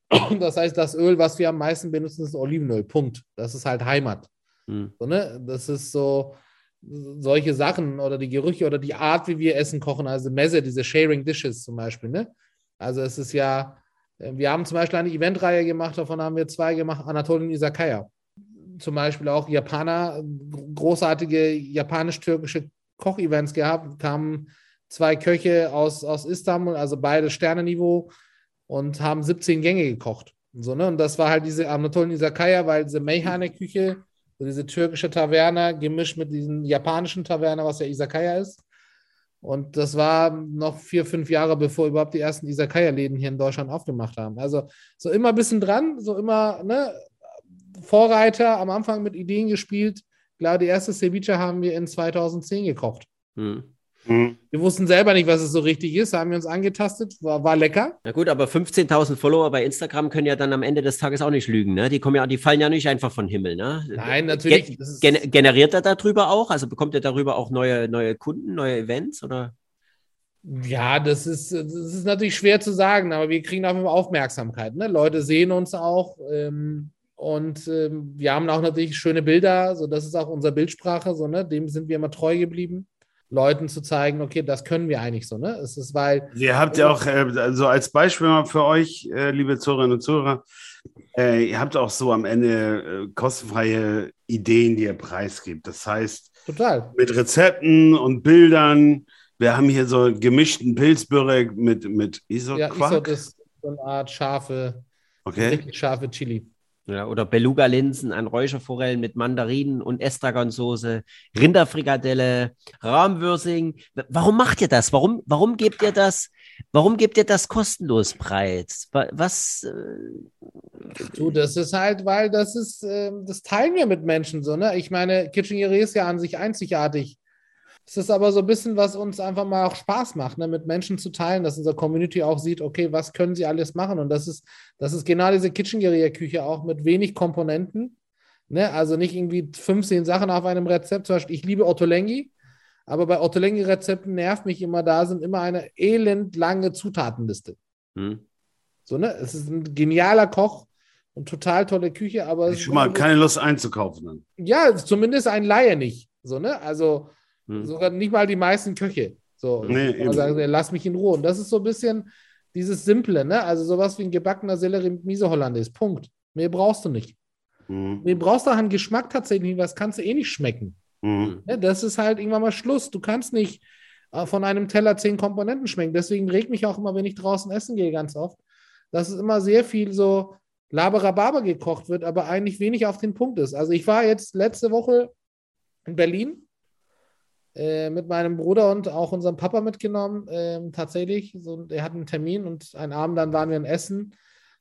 (clears throat) Das heißt, das Öl, was wir am meisten benutzen, ist Olivenöl. Punkt. Das ist halt Heimat. Mhm. So, ne? Das ist so solche Sachen oder die Gerüche oder die Art, wie wir Essen kochen, also Messe, diese Sharing Dishes zum Beispiel. Ne? Also es ist ja, wir haben zum Beispiel eine Eventreihe gemacht, davon haben wir zwei gemacht, Anatolien Isakaya zum Beispiel auch Japaner, großartige japanisch-türkische Kochevents gehabt, kamen zwei Köche aus, aus Istanbul, also beide Sterneniveau und haben 17 Gänge gekocht. Und, so, ne? und das war halt diese Anatolien Isakaya, weil diese Meyhane-Küche, so diese türkische Taverne gemischt mit diesen japanischen Taverne, was ja Isakaya ist. Und das war noch vier, fünf Jahre, bevor überhaupt die ersten Isakaya-Läden hier in Deutschland aufgemacht haben. Also so immer ein bisschen dran, so immer, ne, Vorreiter am Anfang mit Ideen gespielt. Klar, die erste Ceviche haben wir in 2010 gekocht. Hm. Hm. Wir wussten selber nicht, was es so richtig ist, haben wir uns angetastet, war, war lecker. Na gut, aber 15.000 Follower bei Instagram können ja dann am Ende des Tages auch nicht lügen, ne? Die kommen ja, die fallen ja nicht einfach von Himmel, ne? Nein, natürlich. Gen generiert er darüber auch? Also bekommt er darüber auch neue, neue Kunden, neue Events oder? Ja, das ist, das ist natürlich schwer zu sagen, aber wir kriegen auf jeden Fall Aufmerksamkeit. Ne? Leute sehen uns auch. Ähm, und ähm, wir haben auch natürlich schöne Bilder, so das ist auch unsere Bildsprache, so, ne? Dem sind wir immer treu geblieben. Leuten zu zeigen, okay, das können wir eigentlich so, ne? Es ist, weil. Ihr habt ja auch, äh, also als Beispiel mal für euch, äh, liebe Zuhörerinnen und Zuhörer, äh, ihr habt auch so am Ende äh, kostenfreie Ideen, die ihr preisgibt. Das heißt, Total. mit Rezepten und Bildern. Wir haben hier so gemischten Pilzbörek mit, mit Isot-Quark. Ja, Isot ist so eine Art scharfe, okay. richtig scharfe Chili. Ja, oder Beluga-Linsen an Räucherforellen mit Mandarinen und Estragonsoße, Rinderfrikadelle, Rahmwürsing. Warum macht ihr das? Warum, warum gebt ihr das? Warum gebt ihr das kostenlos preis? Was? Äh, du, das ist halt, weil das ist, äh, das teilen wir mit Menschen so, ne? Ich meine, Kitchen ist ja an sich einzigartig. Es ist aber so ein bisschen, was uns einfach mal auch Spaß macht, ne, mit Menschen zu teilen, dass unsere Community auch sieht, okay, was können sie alles machen? Und das ist, das ist genau diese Kitchen Küche auch mit wenig Komponenten. Ne? Also nicht irgendwie 15 Sachen auf einem Rezept. Zum Beispiel, ich liebe Ottolenghi, aber bei Ottolenghi-Rezepten nervt mich immer, da sind immer eine elendlange Zutatenliste. Hm. So, ne? Es ist ein genialer Koch und total tolle Küche, aber. Ich schon mal keine Lust einzukaufen. Dann. Ja, zumindest ein Laie nicht. So, ne? Also hm. Sogar nicht mal die meisten Köche. So, nee, sagen, lass mich in Ruhe. Und das ist so ein bisschen dieses Simple, ne? Also sowas wie ein gebackener Sellerie mit Miese Hollandaise. Punkt. Mehr brauchst du nicht. Mhm. Mehr brauchst du auch einen Geschmack tatsächlich, was kannst du eh nicht schmecken. Mhm. Ne? Das ist halt irgendwann mal Schluss. Du kannst nicht äh, von einem Teller zehn Komponenten schmecken. Deswegen regt mich auch immer, wenn ich draußen essen gehe, ganz oft, dass es immer sehr viel so Laberababer gekocht wird, aber eigentlich wenig auf den Punkt ist. Also ich war jetzt letzte Woche in Berlin äh, mit meinem Bruder und auch unserem Papa mitgenommen, äh, tatsächlich. So, er hat einen Termin und einen Abend dann waren wir in Essen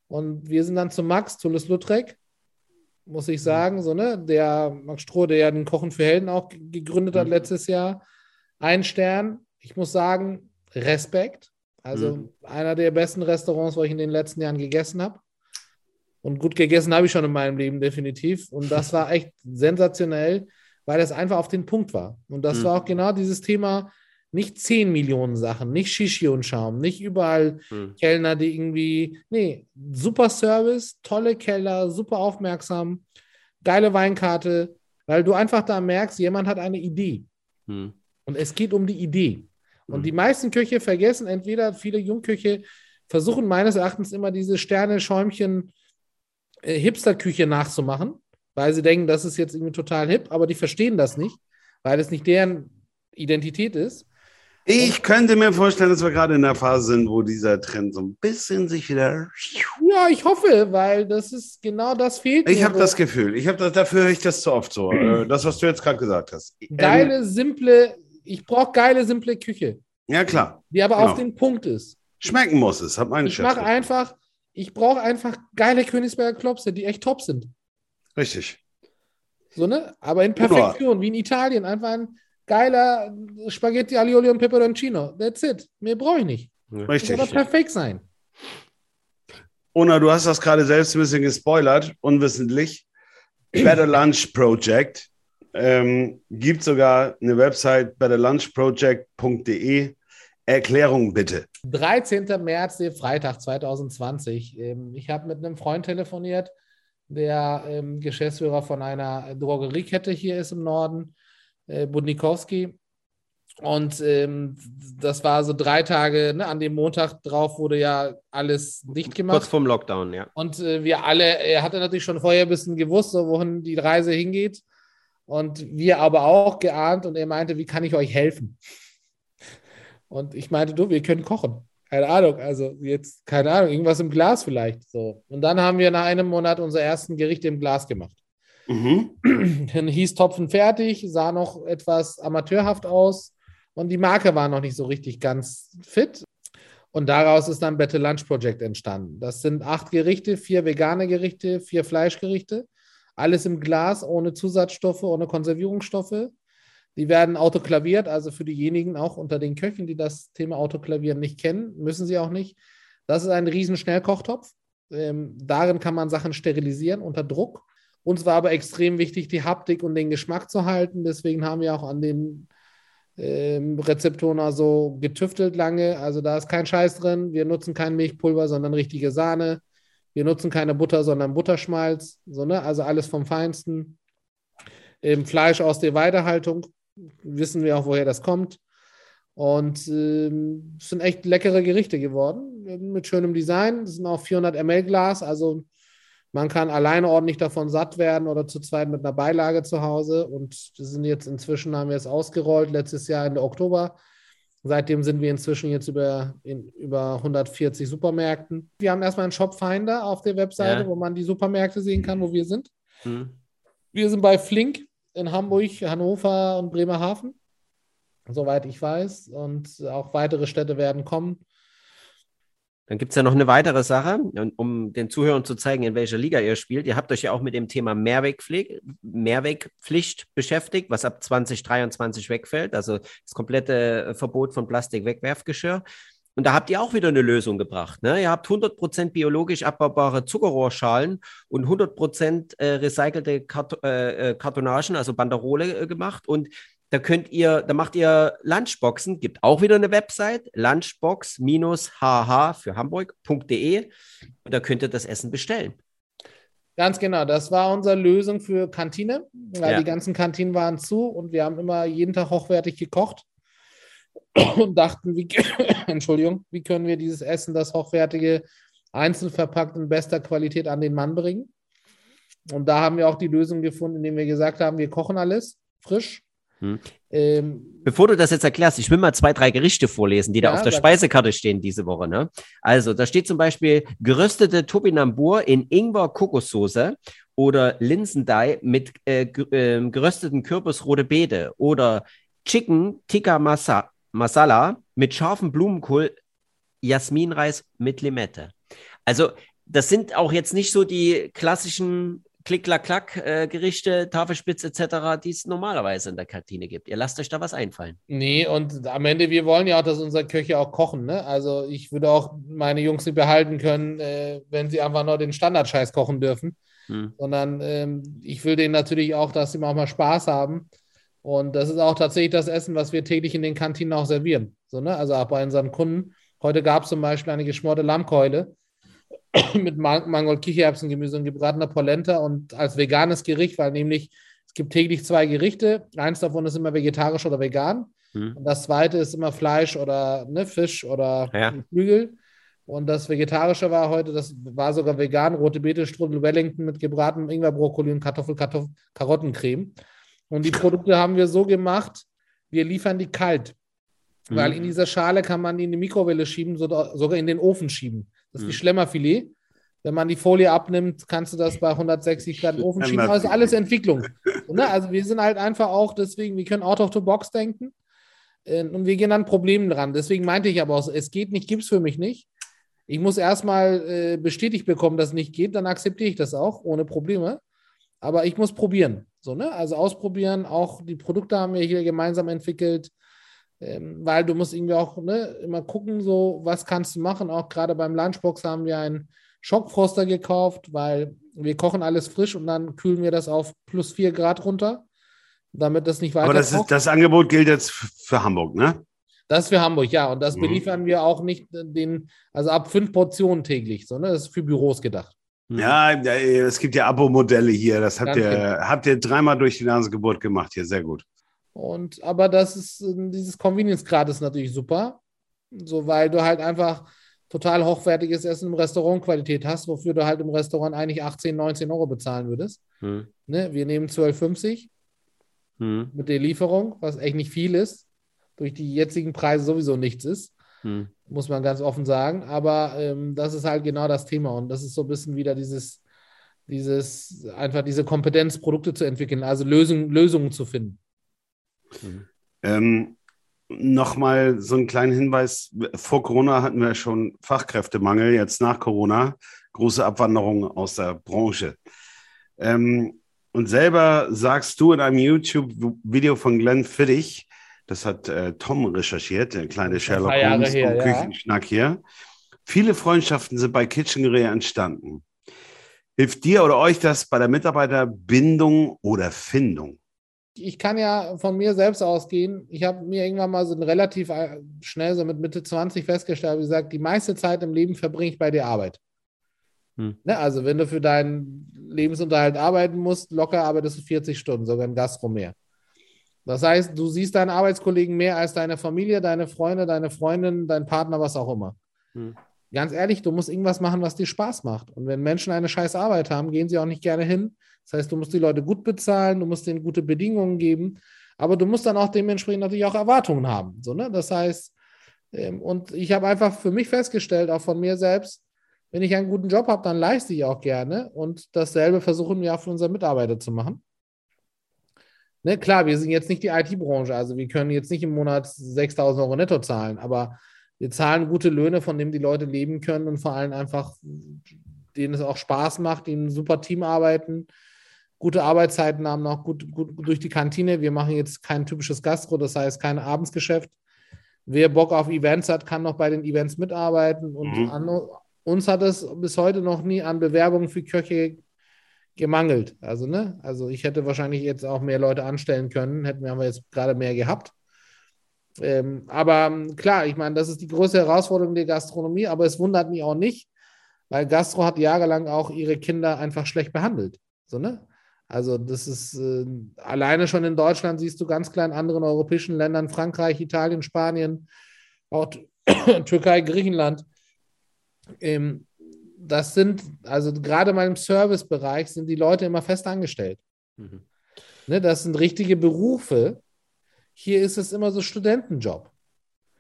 und wir sind dann zu Max, Toulouse-Lautrec, muss ich sagen, so, ne? Der Max Stroh, der ja den Kochen für Helden auch gegründet hat mhm. letztes Jahr. Ein Stern. Ich muss sagen, Respekt. Also mhm. einer der besten Restaurants, wo ich in den letzten Jahren gegessen habe. Und gut gegessen habe ich schon in meinem Leben definitiv. Und das war echt sensationell, weil es einfach auf den Punkt war. Und das Mhm. war auch genau dieses Thema, nicht 10 Millionen Sachen, nicht Shishi und Schaum, nicht überall Hm. Kellner, die irgendwie, nee, super Service, tolle Keller, super aufmerksam, geile Weinkarte, weil du einfach da merkst, jemand hat eine Idee. Hm. Und es geht um die Idee. Und Mhm. die meisten Köche vergessen entweder, viele Jungköche versuchen meines Erachtens immer diese Sterne, Schäumchen, äh, Hipster-Küche nachzumachen, weil sie denken, das ist jetzt irgendwie total hip, aber die verstehen das nicht, weil es nicht deren Identität ist. Ich könnte mir vorstellen, dass wir gerade in der Phase sind, wo dieser Trend so ein bisschen sich wieder. Ja, ich hoffe, weil das ist genau das fehlt. Ich habe das Gefühl. Ich habe das, dafür höre ich das zu oft so. (clears throat) Äh, Das, was du jetzt gerade gesagt hast. Ähm, geile, simple, ich brauche geile, simple Küche, ja, klar. die aber Genau. auf den Punkt ist. Schmecken muss es, hat mein Ich mache einfach, ich brauche einfach geile Königsberger Klopse, die echt top sind. Richtig. So, ne? Aber in Genau. Perfektion, wie in Italien. Einfach ein geiler Spaghetti Alioli und Peperoncino. That's it. Mehr brauche ich nicht. Muss Richtig. aber perfekt sein. Ona, du hast das gerade selbst ein bisschen gespoilert, unwissentlich. (clears throat) Better Lunch Project. Ähm, gibt sogar eine Website betterlunchproject.de. Erklärung bitte. 13. März, Freitag 2020. Ähm, ich habe mit einem Freund telefoniert, der ähm, Geschäftsführer von einer Drogeriekette hier ist im Norden, äh, Budnikowski. Und ähm, das war so drei Tage, ne, an dem Montag drauf wurde ja alles dicht gemacht. Kurz vorm Lockdown, ja. Und äh, wir alle, er hatte natürlich schon vorher ein bisschen gewusst, so, wohin die Reise hingeht. Und wir aber auch geahnt und er meinte, wie kann ich euch helfen? Und ich meinte, du, wir können kochen. Keine Ahnung, also jetzt, keine Ahnung, irgendwas im Glas vielleicht. So. Und dann haben wir nach einem Monat unser ersten Gericht im Glas gemacht. Mhm. (clears throat) Dann hieß Topfen fertig, sah noch etwas amateurhaft aus und die Marke war noch nicht so richtig ganz fit. Und daraus ist dann Battle Lunch Project entstanden. Das sind acht Gerichte, vier vegane Gerichte, vier Fleischgerichte. Alles im Glas, ohne Zusatzstoffe, ohne Konservierungsstoffe. Die werden autoklaviert, also für diejenigen auch unter den Köchen, die das Thema Autoklavieren nicht kennen, müssen sie auch nicht. Das ist ein riesen Schnellkochtopf. Ähm, darin kann man Sachen sterilisieren unter Druck. Uns war aber extrem wichtig, die Haptik und den Geschmack zu halten. Deswegen haben wir auch an den ähm, Rezeptoren also getüftelt lange. Also da ist kein Scheiß drin. Wir nutzen kein Milchpulver, sondern richtige Sahne. Wir nutzen keine Butter, sondern Butterschmalz. So, ne? Also alles vom Feinsten. Ähm, Fleisch aus der Weidehaltung. Wissen wir auch, woher das kommt. Und ähm, es sind echt leckere Gerichte geworden. Mit schönem Design. Das sind auch 400 ml Glas. Also man kann alleine ordentlich davon satt werden oder zu zweit mit einer Beilage zu Hause. Und wir sind jetzt inzwischen, haben wir es ausgerollt, letztes Jahr Ende Oktober. Seitdem sind wir inzwischen jetzt über, in, über 140 Supermärkten. Wir haben erstmal einen Shopfinder auf der Webseite, Ja. wo man die Supermärkte sehen kann, wo wir sind. Hm. Wir sind bei Flink in Hamburg, Hannover und Bremerhaven, soweit ich weiß. Und auch weitere Städte werden kommen. Dann gibt es ja noch eine weitere Sache, um den Zuhörern zu zeigen, in welcher Liga ihr spielt. Ihr habt euch ja auch mit dem Thema Mehrwegpflicht, Mehrwegpflicht beschäftigt, was ab 2023 wegfällt. Also das komplette Verbot von Plastik-Wegwerfgeschirr. Und da habt ihr auch wieder eine Lösung gebracht. Ne? Ihr habt 100% biologisch abbaubare Zuckerrohrschalen und 100% äh, recycelte Kart äh, äh, Kartonagen, also Banderole äh, gemacht. Und da könnt ihr, da macht ihr Lunchboxen, gibt auch wieder eine Website, lunchbox-hh für Hamburg.de und da könnt ihr das Essen bestellen. Ganz genau, das war unsere Lösung für Kantine, weil Ja. die ganzen Kantinen waren zu und wir haben immer jeden Tag hochwertig gekocht und dachten, wie, (coughs) Entschuldigung, wie können wir dieses Essen, das hochwertige, einzeln verpackt in bester Qualität an den Mann bringen? Und da haben wir auch die Lösung gefunden, indem wir gesagt haben, wir kochen alles frisch. Hm. Ähm, Bevor du das jetzt erklärst, ich will mal zwei, drei Gerichte vorlesen, die da Ja, auf der. Speisekarte stehen diese Woche. Ne? Also, da steht zum Beispiel geröstete Topinambur in Ingwer-Kokossoße oder Linsendei mit äh, ähm, gerösteten Kürbis rote Beete oder Chicken Tikka Masa Masala mit scharfem Blumenkohl, Jasminreis mit Limette. Also, das sind auch jetzt nicht so die klassischen Klick-Klack-Klack-Gerichte, Tafelspitze etc., die es normalerweise in der Kantine gibt. Ihr lasst euch da was einfallen. Nee, und am Ende, wir wollen ja auch, dass unsere Köche auch kochen. Ne? Also ich würde auch meine Jungs nicht behalten können, äh, wenn sie einfach nur den Standardscheiß kochen dürfen. Hm. Sondern ähm, ich will denen natürlich auch, dass sie auch mal Spaß haben. Und das ist auch tatsächlich das Essen, was wir täglich in den Kantinen auch servieren. So, ne? Also auch bei unseren Kunden. Heute gab es zum Beispiel eine geschmorte Lammkeule (coughs) mit Mangold, Kichererbsengemüse und gebratener Polenta und als veganes Gericht, weil nämlich es gibt täglich zwei Gerichte. Eins davon ist immer vegetarisch oder vegan. Hm. Und das zweite ist immer Fleisch oder ne, Fisch oder ja. Flügel. Und das Vegetarische war heute, das war sogar vegan, rote Beete, Strudel Wellington mit gebratenem Ingwerbrokkoli und Kartoffel, Kartoffel, Karottencreme. Und die Produkte haben wir so gemacht, wir liefern die kalt. Mhm. Weil in dieser Schale kann man die in die Mikrowelle schieben, sogar in den Ofen schieben. Das ist mhm. wie Schlemmerfilet. Wenn man die Folie abnimmt, kannst du das bei 160 (laughs) Grad in den Ofen schieben. Das ist alles Entwicklung. Ne? Also wir sind halt einfach auch deswegen, wir können out of the box denken. Äh, und wir gehen an Problemen dran. Deswegen meinte ich aber auch, es geht nicht, gibt es für mich nicht. Ich muss erstmal äh, bestätigt bekommen, dass es nicht geht, dann akzeptiere ich das auch ohne Probleme. Aber ich muss probieren. So, ne? Also ausprobieren. Auch die Produkte haben wir hier gemeinsam entwickelt. Ähm, weil du musst irgendwie auch ne, immer gucken, so was kannst du machen. Auch gerade beim Lunchbox haben wir einen Schockfroster gekauft, weil wir kochen alles frisch und dann kühlen wir das auf plus 4 Grad runter, damit das nicht weiter. Aber das, ist, das Angebot gilt jetzt für Hamburg, ne? Das ist für Hamburg, ja. Und das mhm. beliefern wir auch nicht den, also ab fünf Portionen täglich, sondern das ist für Büros gedacht. Mhm. Ja, es gibt ja Abo-Modelle hier. Das habt ihr, habt ihr dreimal durch die Nasengeburt gemacht hier. Sehr gut. Und aber das ist, dieses Convenience-Grad ist natürlich super. So, weil du halt einfach total hochwertiges Essen im Restaurant Qualität hast, wofür du halt im Restaurant eigentlich 18, 19 Euro bezahlen würdest. Hm. Ne? Wir nehmen 12,50 hm. mit der Lieferung, was echt nicht viel ist. Durch die jetzigen Preise sowieso nichts ist. Hm. Muss man ganz offen sagen. Aber ähm, das ist halt genau das Thema. Und das ist so ein bisschen wieder dieses, dieses, einfach diese Kompetenz, Produkte zu entwickeln, also Lösung, Lösungen zu finden. Mhm. Ähm, Nochmal so einen kleinen Hinweis. Vor Corona hatten wir schon Fachkräftemangel, jetzt nach Corona große Abwanderung aus der Branche. Ähm, und selber sagst du in einem YouTube-Video von Glenn Fittich, das hat äh, Tom recherchiert, der kleine Sherlock Holmes her, vom ja. Küchenschnack hier. Viele Freundschaften sind bei Kitchen entstanden. Hilft dir oder euch das bei der Mitarbeiterbindung oder Findung? ich kann ja von mir selbst ausgehen. Ich habe mir irgendwann mal so relativ äh, schnell, so mit Mitte 20 festgestellt, wie gesagt, die meiste Zeit im Leben verbringe ich bei der Arbeit. Hm. Ne, also, wenn du für deinen Lebensunterhalt arbeiten musst, locker arbeitest du 40 Stunden, sogar in Gastro mehr. Das heißt, du siehst deinen Arbeitskollegen mehr als deine Familie, deine Freunde, deine Freundin, dein Partner, was auch immer. Hm. Ganz ehrlich, du musst irgendwas machen, was dir Spaß macht. Und wenn Menschen eine scheiß Arbeit haben, gehen sie auch nicht gerne hin, das heißt, du musst die Leute gut bezahlen, du musst denen gute Bedingungen geben, aber du musst dann auch dementsprechend natürlich auch Erwartungen haben. So, ne? Das heißt, ähm, und ich habe einfach für mich festgestellt, auch von mir selbst, wenn ich einen guten Job habe, dann leiste ich auch gerne und dasselbe versuchen wir auch für unsere Mitarbeiter zu machen. Ne, klar, wir sind jetzt nicht die IT-Branche, also wir können jetzt nicht im Monat 6000 Euro netto zahlen, aber wir zahlen gute Löhne, von denen die Leute leben können und vor allem einfach, denen es auch Spaß macht, die ein super Team arbeiten, gute Arbeitszeiten haben, noch gut, gut durch die Kantine. Wir machen jetzt kein typisches Gastro, das heißt kein Abendsgeschäft. Wer Bock auf Events hat, kann noch bei den Events mitarbeiten. Und mhm. an, uns hat es bis heute noch nie an Bewerbungen für Köche gemangelt. Also, ne? Also ich hätte wahrscheinlich jetzt auch mehr Leute anstellen können, hätten wir aber jetzt gerade mehr gehabt. Ähm, aber klar, ich meine, das ist die größte Herausforderung der Gastronomie, aber es wundert mich auch nicht, weil Gastro hat jahrelang auch ihre Kinder einfach schlecht behandelt. So, ne? Also das ist äh, alleine schon in Deutschland siehst du ganz klar in anderen europäischen Ländern, Frankreich, Italien, Spanien, auch (coughs) Türkei, Griechenland. Ähm, das sind, also gerade mal im Servicebereich sind die Leute immer fest angestellt. Mhm. Ne, das sind richtige Berufe. Hier ist es immer so Studentenjob.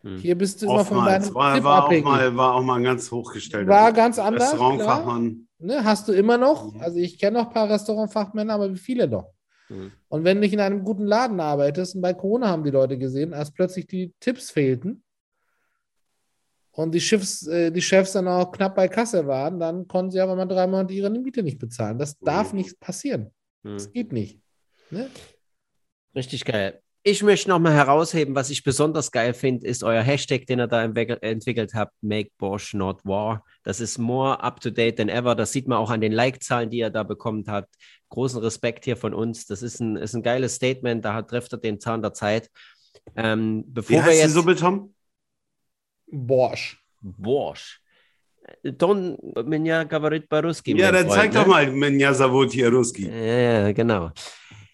Hm. Hier bist du Oftmals. immer von deinem war, war, auch mal, war auch mal ganz hochgestellt. War ganz anders. Restaurantfachmann. Ne, hast du immer noch. Mhm. Also ich kenne noch ein paar Restaurantfachmänner, aber wie viele noch? Mhm. Und wenn du nicht in einem guten Laden arbeitest, und bei Corona haben die Leute gesehen, als plötzlich die Tipps fehlten und die, Schiffs, äh, die Chefs dann auch knapp bei Kasse waren, dann konnten sie aber mal drei Monate ihre Miete nicht bezahlen. Das darf Mhm. nicht passieren. Hm. Das geht nicht. Ne? Richtig geil. Ich möchte nochmal herausheben, was ich besonders geil finde, ist euer Hashtag, den ihr da entwickelt, habt, Make Bosch Not War. Das ist more up to date than ever. Das sieht man auch an den Like-Zahlen, die ihr da bekommen habt. Großen Respekt hier von uns. Das ist ein, ist ein geiles Statement. Da hat- trifft er den Zahn der Zeit. Ähm, Wie bevor wir heißt die jetzt. Suppe, Tom? Bosch. Bosch. Don Minja Gavarit Baruski. Ja, dann zeig ne? doch mal Menja Savoti Ruski. Ja, ja, genau.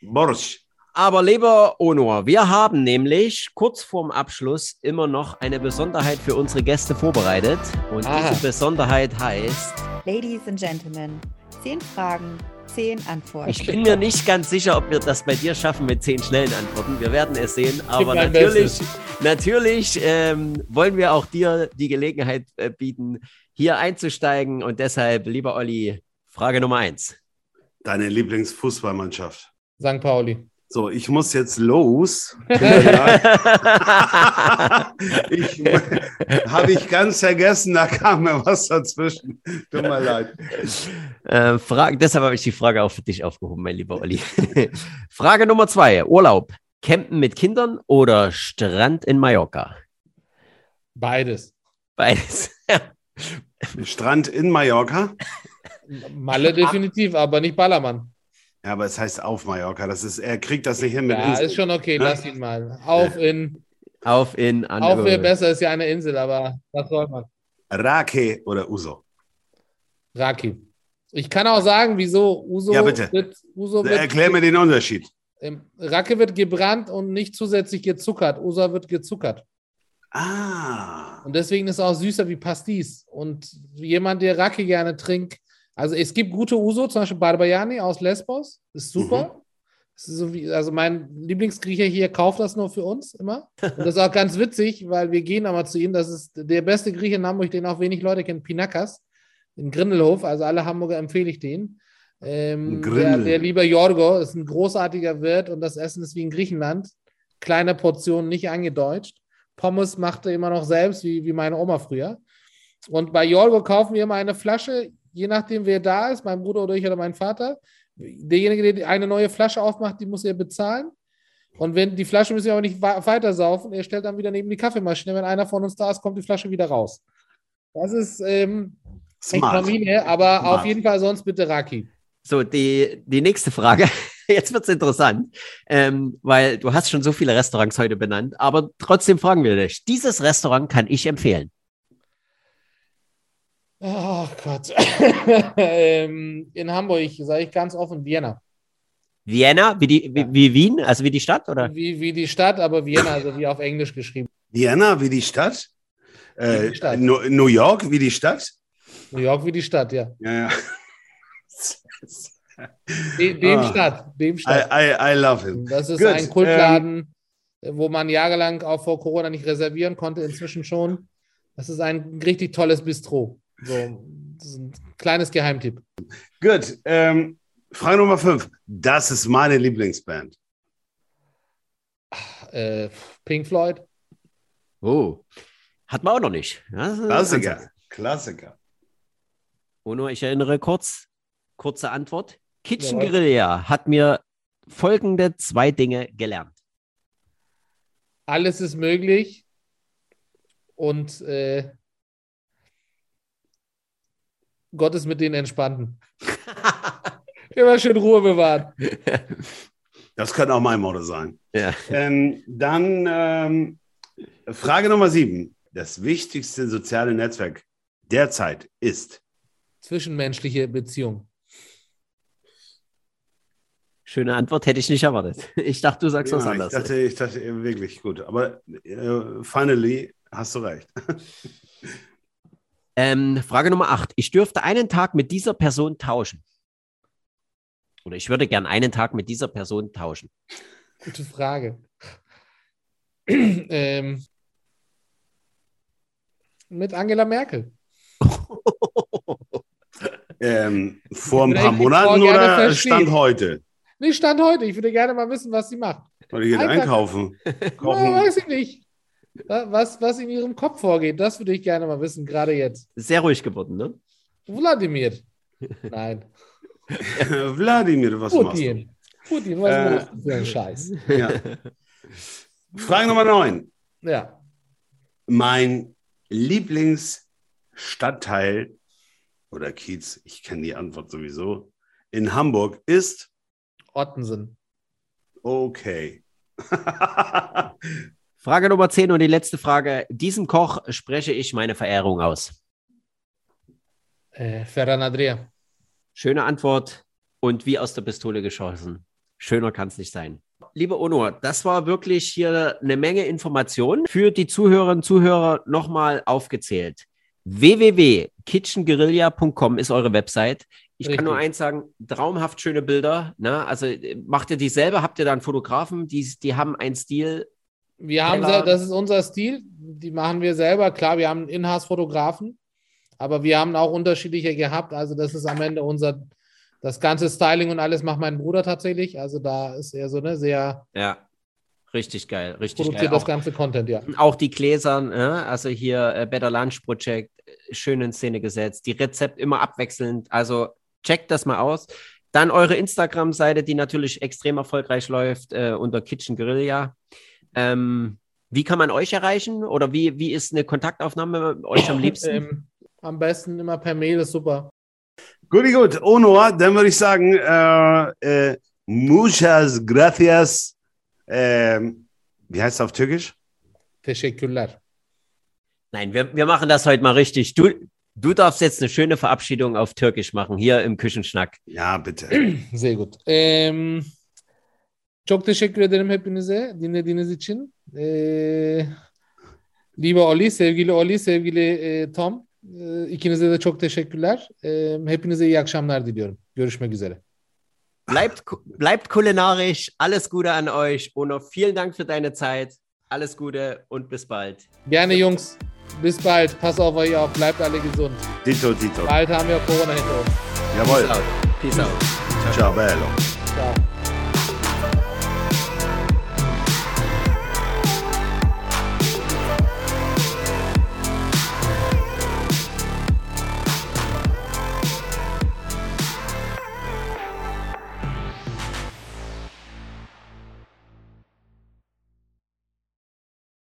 Borsch. Aber lieber Onor, wir haben nämlich kurz vorm Abschluss immer noch eine Besonderheit für unsere Gäste vorbereitet. Und Aha. diese Besonderheit heißt, Ladies and Gentlemen, zehn Fragen, zehn Antworten. ich bin mir nicht ganz sicher, ob wir das bei dir schaffen mit zehn schnellen Antworten. Wir werden es sehen. Aber natürlich, Bestes. natürlich ähm, wollen wir auch dir die Gelegenheit äh, bieten, hier einzusteigen. Und deshalb, lieber Olli, Frage Nummer eins. Deine Lieblingsfußballmannschaft. St. Pauli. So, ich muss jetzt los. (laughs) Ich habe ich ganz vergessen, da kam mir was dazwischen. Tut mir leid. Äh, Frage, deshalb habe ich die Frage auch für dich aufgehoben, mein lieber Olli. (laughs) Frage Nummer zwei: Urlaub. Campen mit Kindern oder Strand in Mallorca? Beides. Beides. (laughs) Strand in Mallorca. Malle definitiv, aber nicht Ballermann. Ja, aber es heißt auf Mallorca. Das ist, er kriegt das nicht hin mit Ja, Insel. ist schon okay, Ne? lass ihn mal. Auf in, Auf in auf andere. wäre besser, ist ja eine Insel, aber was soll man? Rake oder Uso. Raki. Ich kann auch sagen, wieso Uso Ja, bitte. wird, Uso wird, Erklär mir den Unterschied. ähm, Rake wird gebrannt und nicht zusätzlich gezuckert. Uso wird gezuckert. Ah. Und deswegen ist es auch süßer wie Pastis. Und jemand, der Raki gerne trinkt, also es gibt gute Uso, zum Beispiel Barbayani aus Lesbos, ist super. Das ist so wie, also mein Lieblingsgriecher hier kauft das nur für uns immer. Und das ist auch ganz witzig, weil wir gehen aber zu ihm. Das ist der beste Grieche in Hamburg, den auch wenig Leute kennen, Pinakas in Grindelhof. Also alle Hamburger empfehle ich den. Ähm, der, der lieber Jorgo ist ein großartiger Wirt und das Essen ist wie in Griechenland. Kleine Portionen, nicht angedeutscht. Pommes macht er immer noch selbst, wie, wie meine Oma früher. Und bei Jorgo kaufen wir immer eine Flasche, je nachdem, wer da ist, mein Bruder oder ich oder mein Vater. Derjenige, der eine neue Flasche aufmacht, die muss er bezahlen. Und wenn die Flasche müssen wir aber nicht weiter saufen, er stellt dann wieder neben die Kaffeemaschine. Wenn einer von uns da ist, kommt die Flasche wieder raus. Das ist ähm, Smart. Aber Smart. auf jeden Fall sonst bitte Raki. So, die, die nächste Frage. (laughs) Jetzt wird es interessant, ähm, weil du hast schon so viele Restaurants heute benannt, aber trotzdem fragen wir dich. Dieses Restaurant kann ich empfehlen. Ach Gott. (laughs) ähm, in Hamburg, sage ich ganz offen, Vienna. Vienna, wie, die, wie, wie Wien, also wie die Stadt, oder? Wie, wie die Stadt, aber Vienna, also wie auf Englisch geschrieben. Vienna wie die Stadt. Äh, Wie die Stadt. New New York wie die Stadt. New York wie die Stadt, ja. Ja, ja. De, dem Ah. Stadt, dem I, Stadt. I, I love him. Das ist Gut, ein Kultladen, wo man jahrelang auch vor Corona nicht reservieren konnte, inzwischen schon. Das ist ein richtig tolles Bistro. So, das ist ein kleines Geheimtipp. Gut. Ähm, Frage Nummer 5. Das ist meine Lieblingsband. Äh, Pink Floyd. Oh, hat man auch noch nicht. Das. Klassiker. Klassiker. Ono, ich erinnere kurz, kurze Antwort. Kitchen. Guerilla hat mir folgende zwei Dinge gelernt. Alles ist möglich. Und äh, Gott ist mit den Entspannten. (laughs) Immer schön Ruhe bewahren. Das könnte auch mein Motto sein. ja. Ähm, dann ähm, Frage Nummer 7. Das wichtigste soziale Netzwerk derzeit ist. Zwischenmenschliche Beziehung. Schöne Antwort hätte ich nicht erwartet. (laughs) Ich dachte, du sagst was Ja, ich, anderes. dachte, ich dachte wirklich gut. Aber äh, finally hast du recht. (laughs) Ähm, Frage Nummer 8. Ich dürfte einen Tag mit dieser Person tauschen. Oder ich würde gern einen Tag mit dieser Person tauschen. Gute Frage. (clears throat) ähm, mit Angela Merkel. (laughs) Ähm, vor ein paar Monaten oder verstehen. Stand heute? Nee, Stand heute. Ich würde gerne mal wissen, was sie macht. Oder geht Einfach- einkaufen? (laughs) Ja, weiß ich nicht. Wa- Was, was in Ihrem Kopf vorgeht, das würde ich gerne mal wissen, gerade jetzt. Sehr ruhig geworden, ne? Wladimir. (laughs) Nein. (laughs) Wladimir, was machst du? Putin. Putin, was Äh. machst du für einen Scheiß? Ja. Frage Nummer 9. Ja. Mein Lieblingsstadtteil oder Kiez, ich kenne die Antwort sowieso, in Hamburg ist Ottensen. okay. (laughs) Frage Nummer 10 und die letzte Frage. Diesem Koch spreche ich meine Verehrung aus. Äh, Ferran Adria. Schöne Antwort und wie aus der Pistole geschossen. Schöner kann es nicht sein. Lieber Onur, das war wirklich hier eine Menge Informationen. Für die Zuhörerinnen und Zuhörer nochmal aufgezählt. www.kitchenguerilla.com ist eure Website. Ich kann nur Richtig. eins sagen, traumhaft schöne Bilder. Ne? Also äh, macht ihr die selber? Habt ihr da einen Fotografen? Die, die haben einen Stil. Wir haben, Keller. das ist unser Stil, die machen wir selber. Klar, wir haben einen Inhouse-Fotografen, aber wir haben auch unterschiedliche gehabt. Also das ist am Ende unser, das ganze Styling und alles macht mein Bruder tatsächlich. Also da ist er so eine sehr, Ja, richtig geil, richtig geil. produziert das Auch, ganze Content, ja. auch die Gläsern, äh, also hier äh, Better Lunch Project, schön in Szene gesetzt. Die Rezept immer abwechselnd. Also checkt das mal aus. Dann eure Instagram-Seite, die natürlich extrem erfolgreich läuft, äh, unter Kitchen Guerilla. Ähm, wie kann man euch erreichen? Oder wie, wie ist eine Kontaktaufnahme mit euch am liebsten? Ähm, am besten immer per Mail, ist super. Gut, gut. Onur, dann würde ich sagen, äh, äh, muchas gracias. Ähm, wie heißt es auf Türkisch? Teşekkürler. Nein, wir, wir machen das heute mal richtig. Du, du darfst jetzt eine schöne Verabschiedung auf Türkisch machen, hier im Küchenschnack. Ja, bitte. (clears throat) Sehr gut. Ähm, çok teşekkür ederim hepinize dinlediğiniz için. Ee, liebe Oli, sevgili Oli, sevgili e, Tom. e, ikinize de çok teşekkürler. E, hepinize iyi akşamlar diliyorum. Görüşmek üzere. Bleibt, bleibt kulinarisch. Alles Gute an euch. Ono, vielen Dank für deine Zeit. Alles Gute und bis bald. Gerne Jungs. Bis bald. Pass auf euch auf. Bleibt alle gesund. Tito, Tito. Bald haben wir Corona hinter uns. Jawohl. Peace out. Peace out. Ciao, bello. Ciao.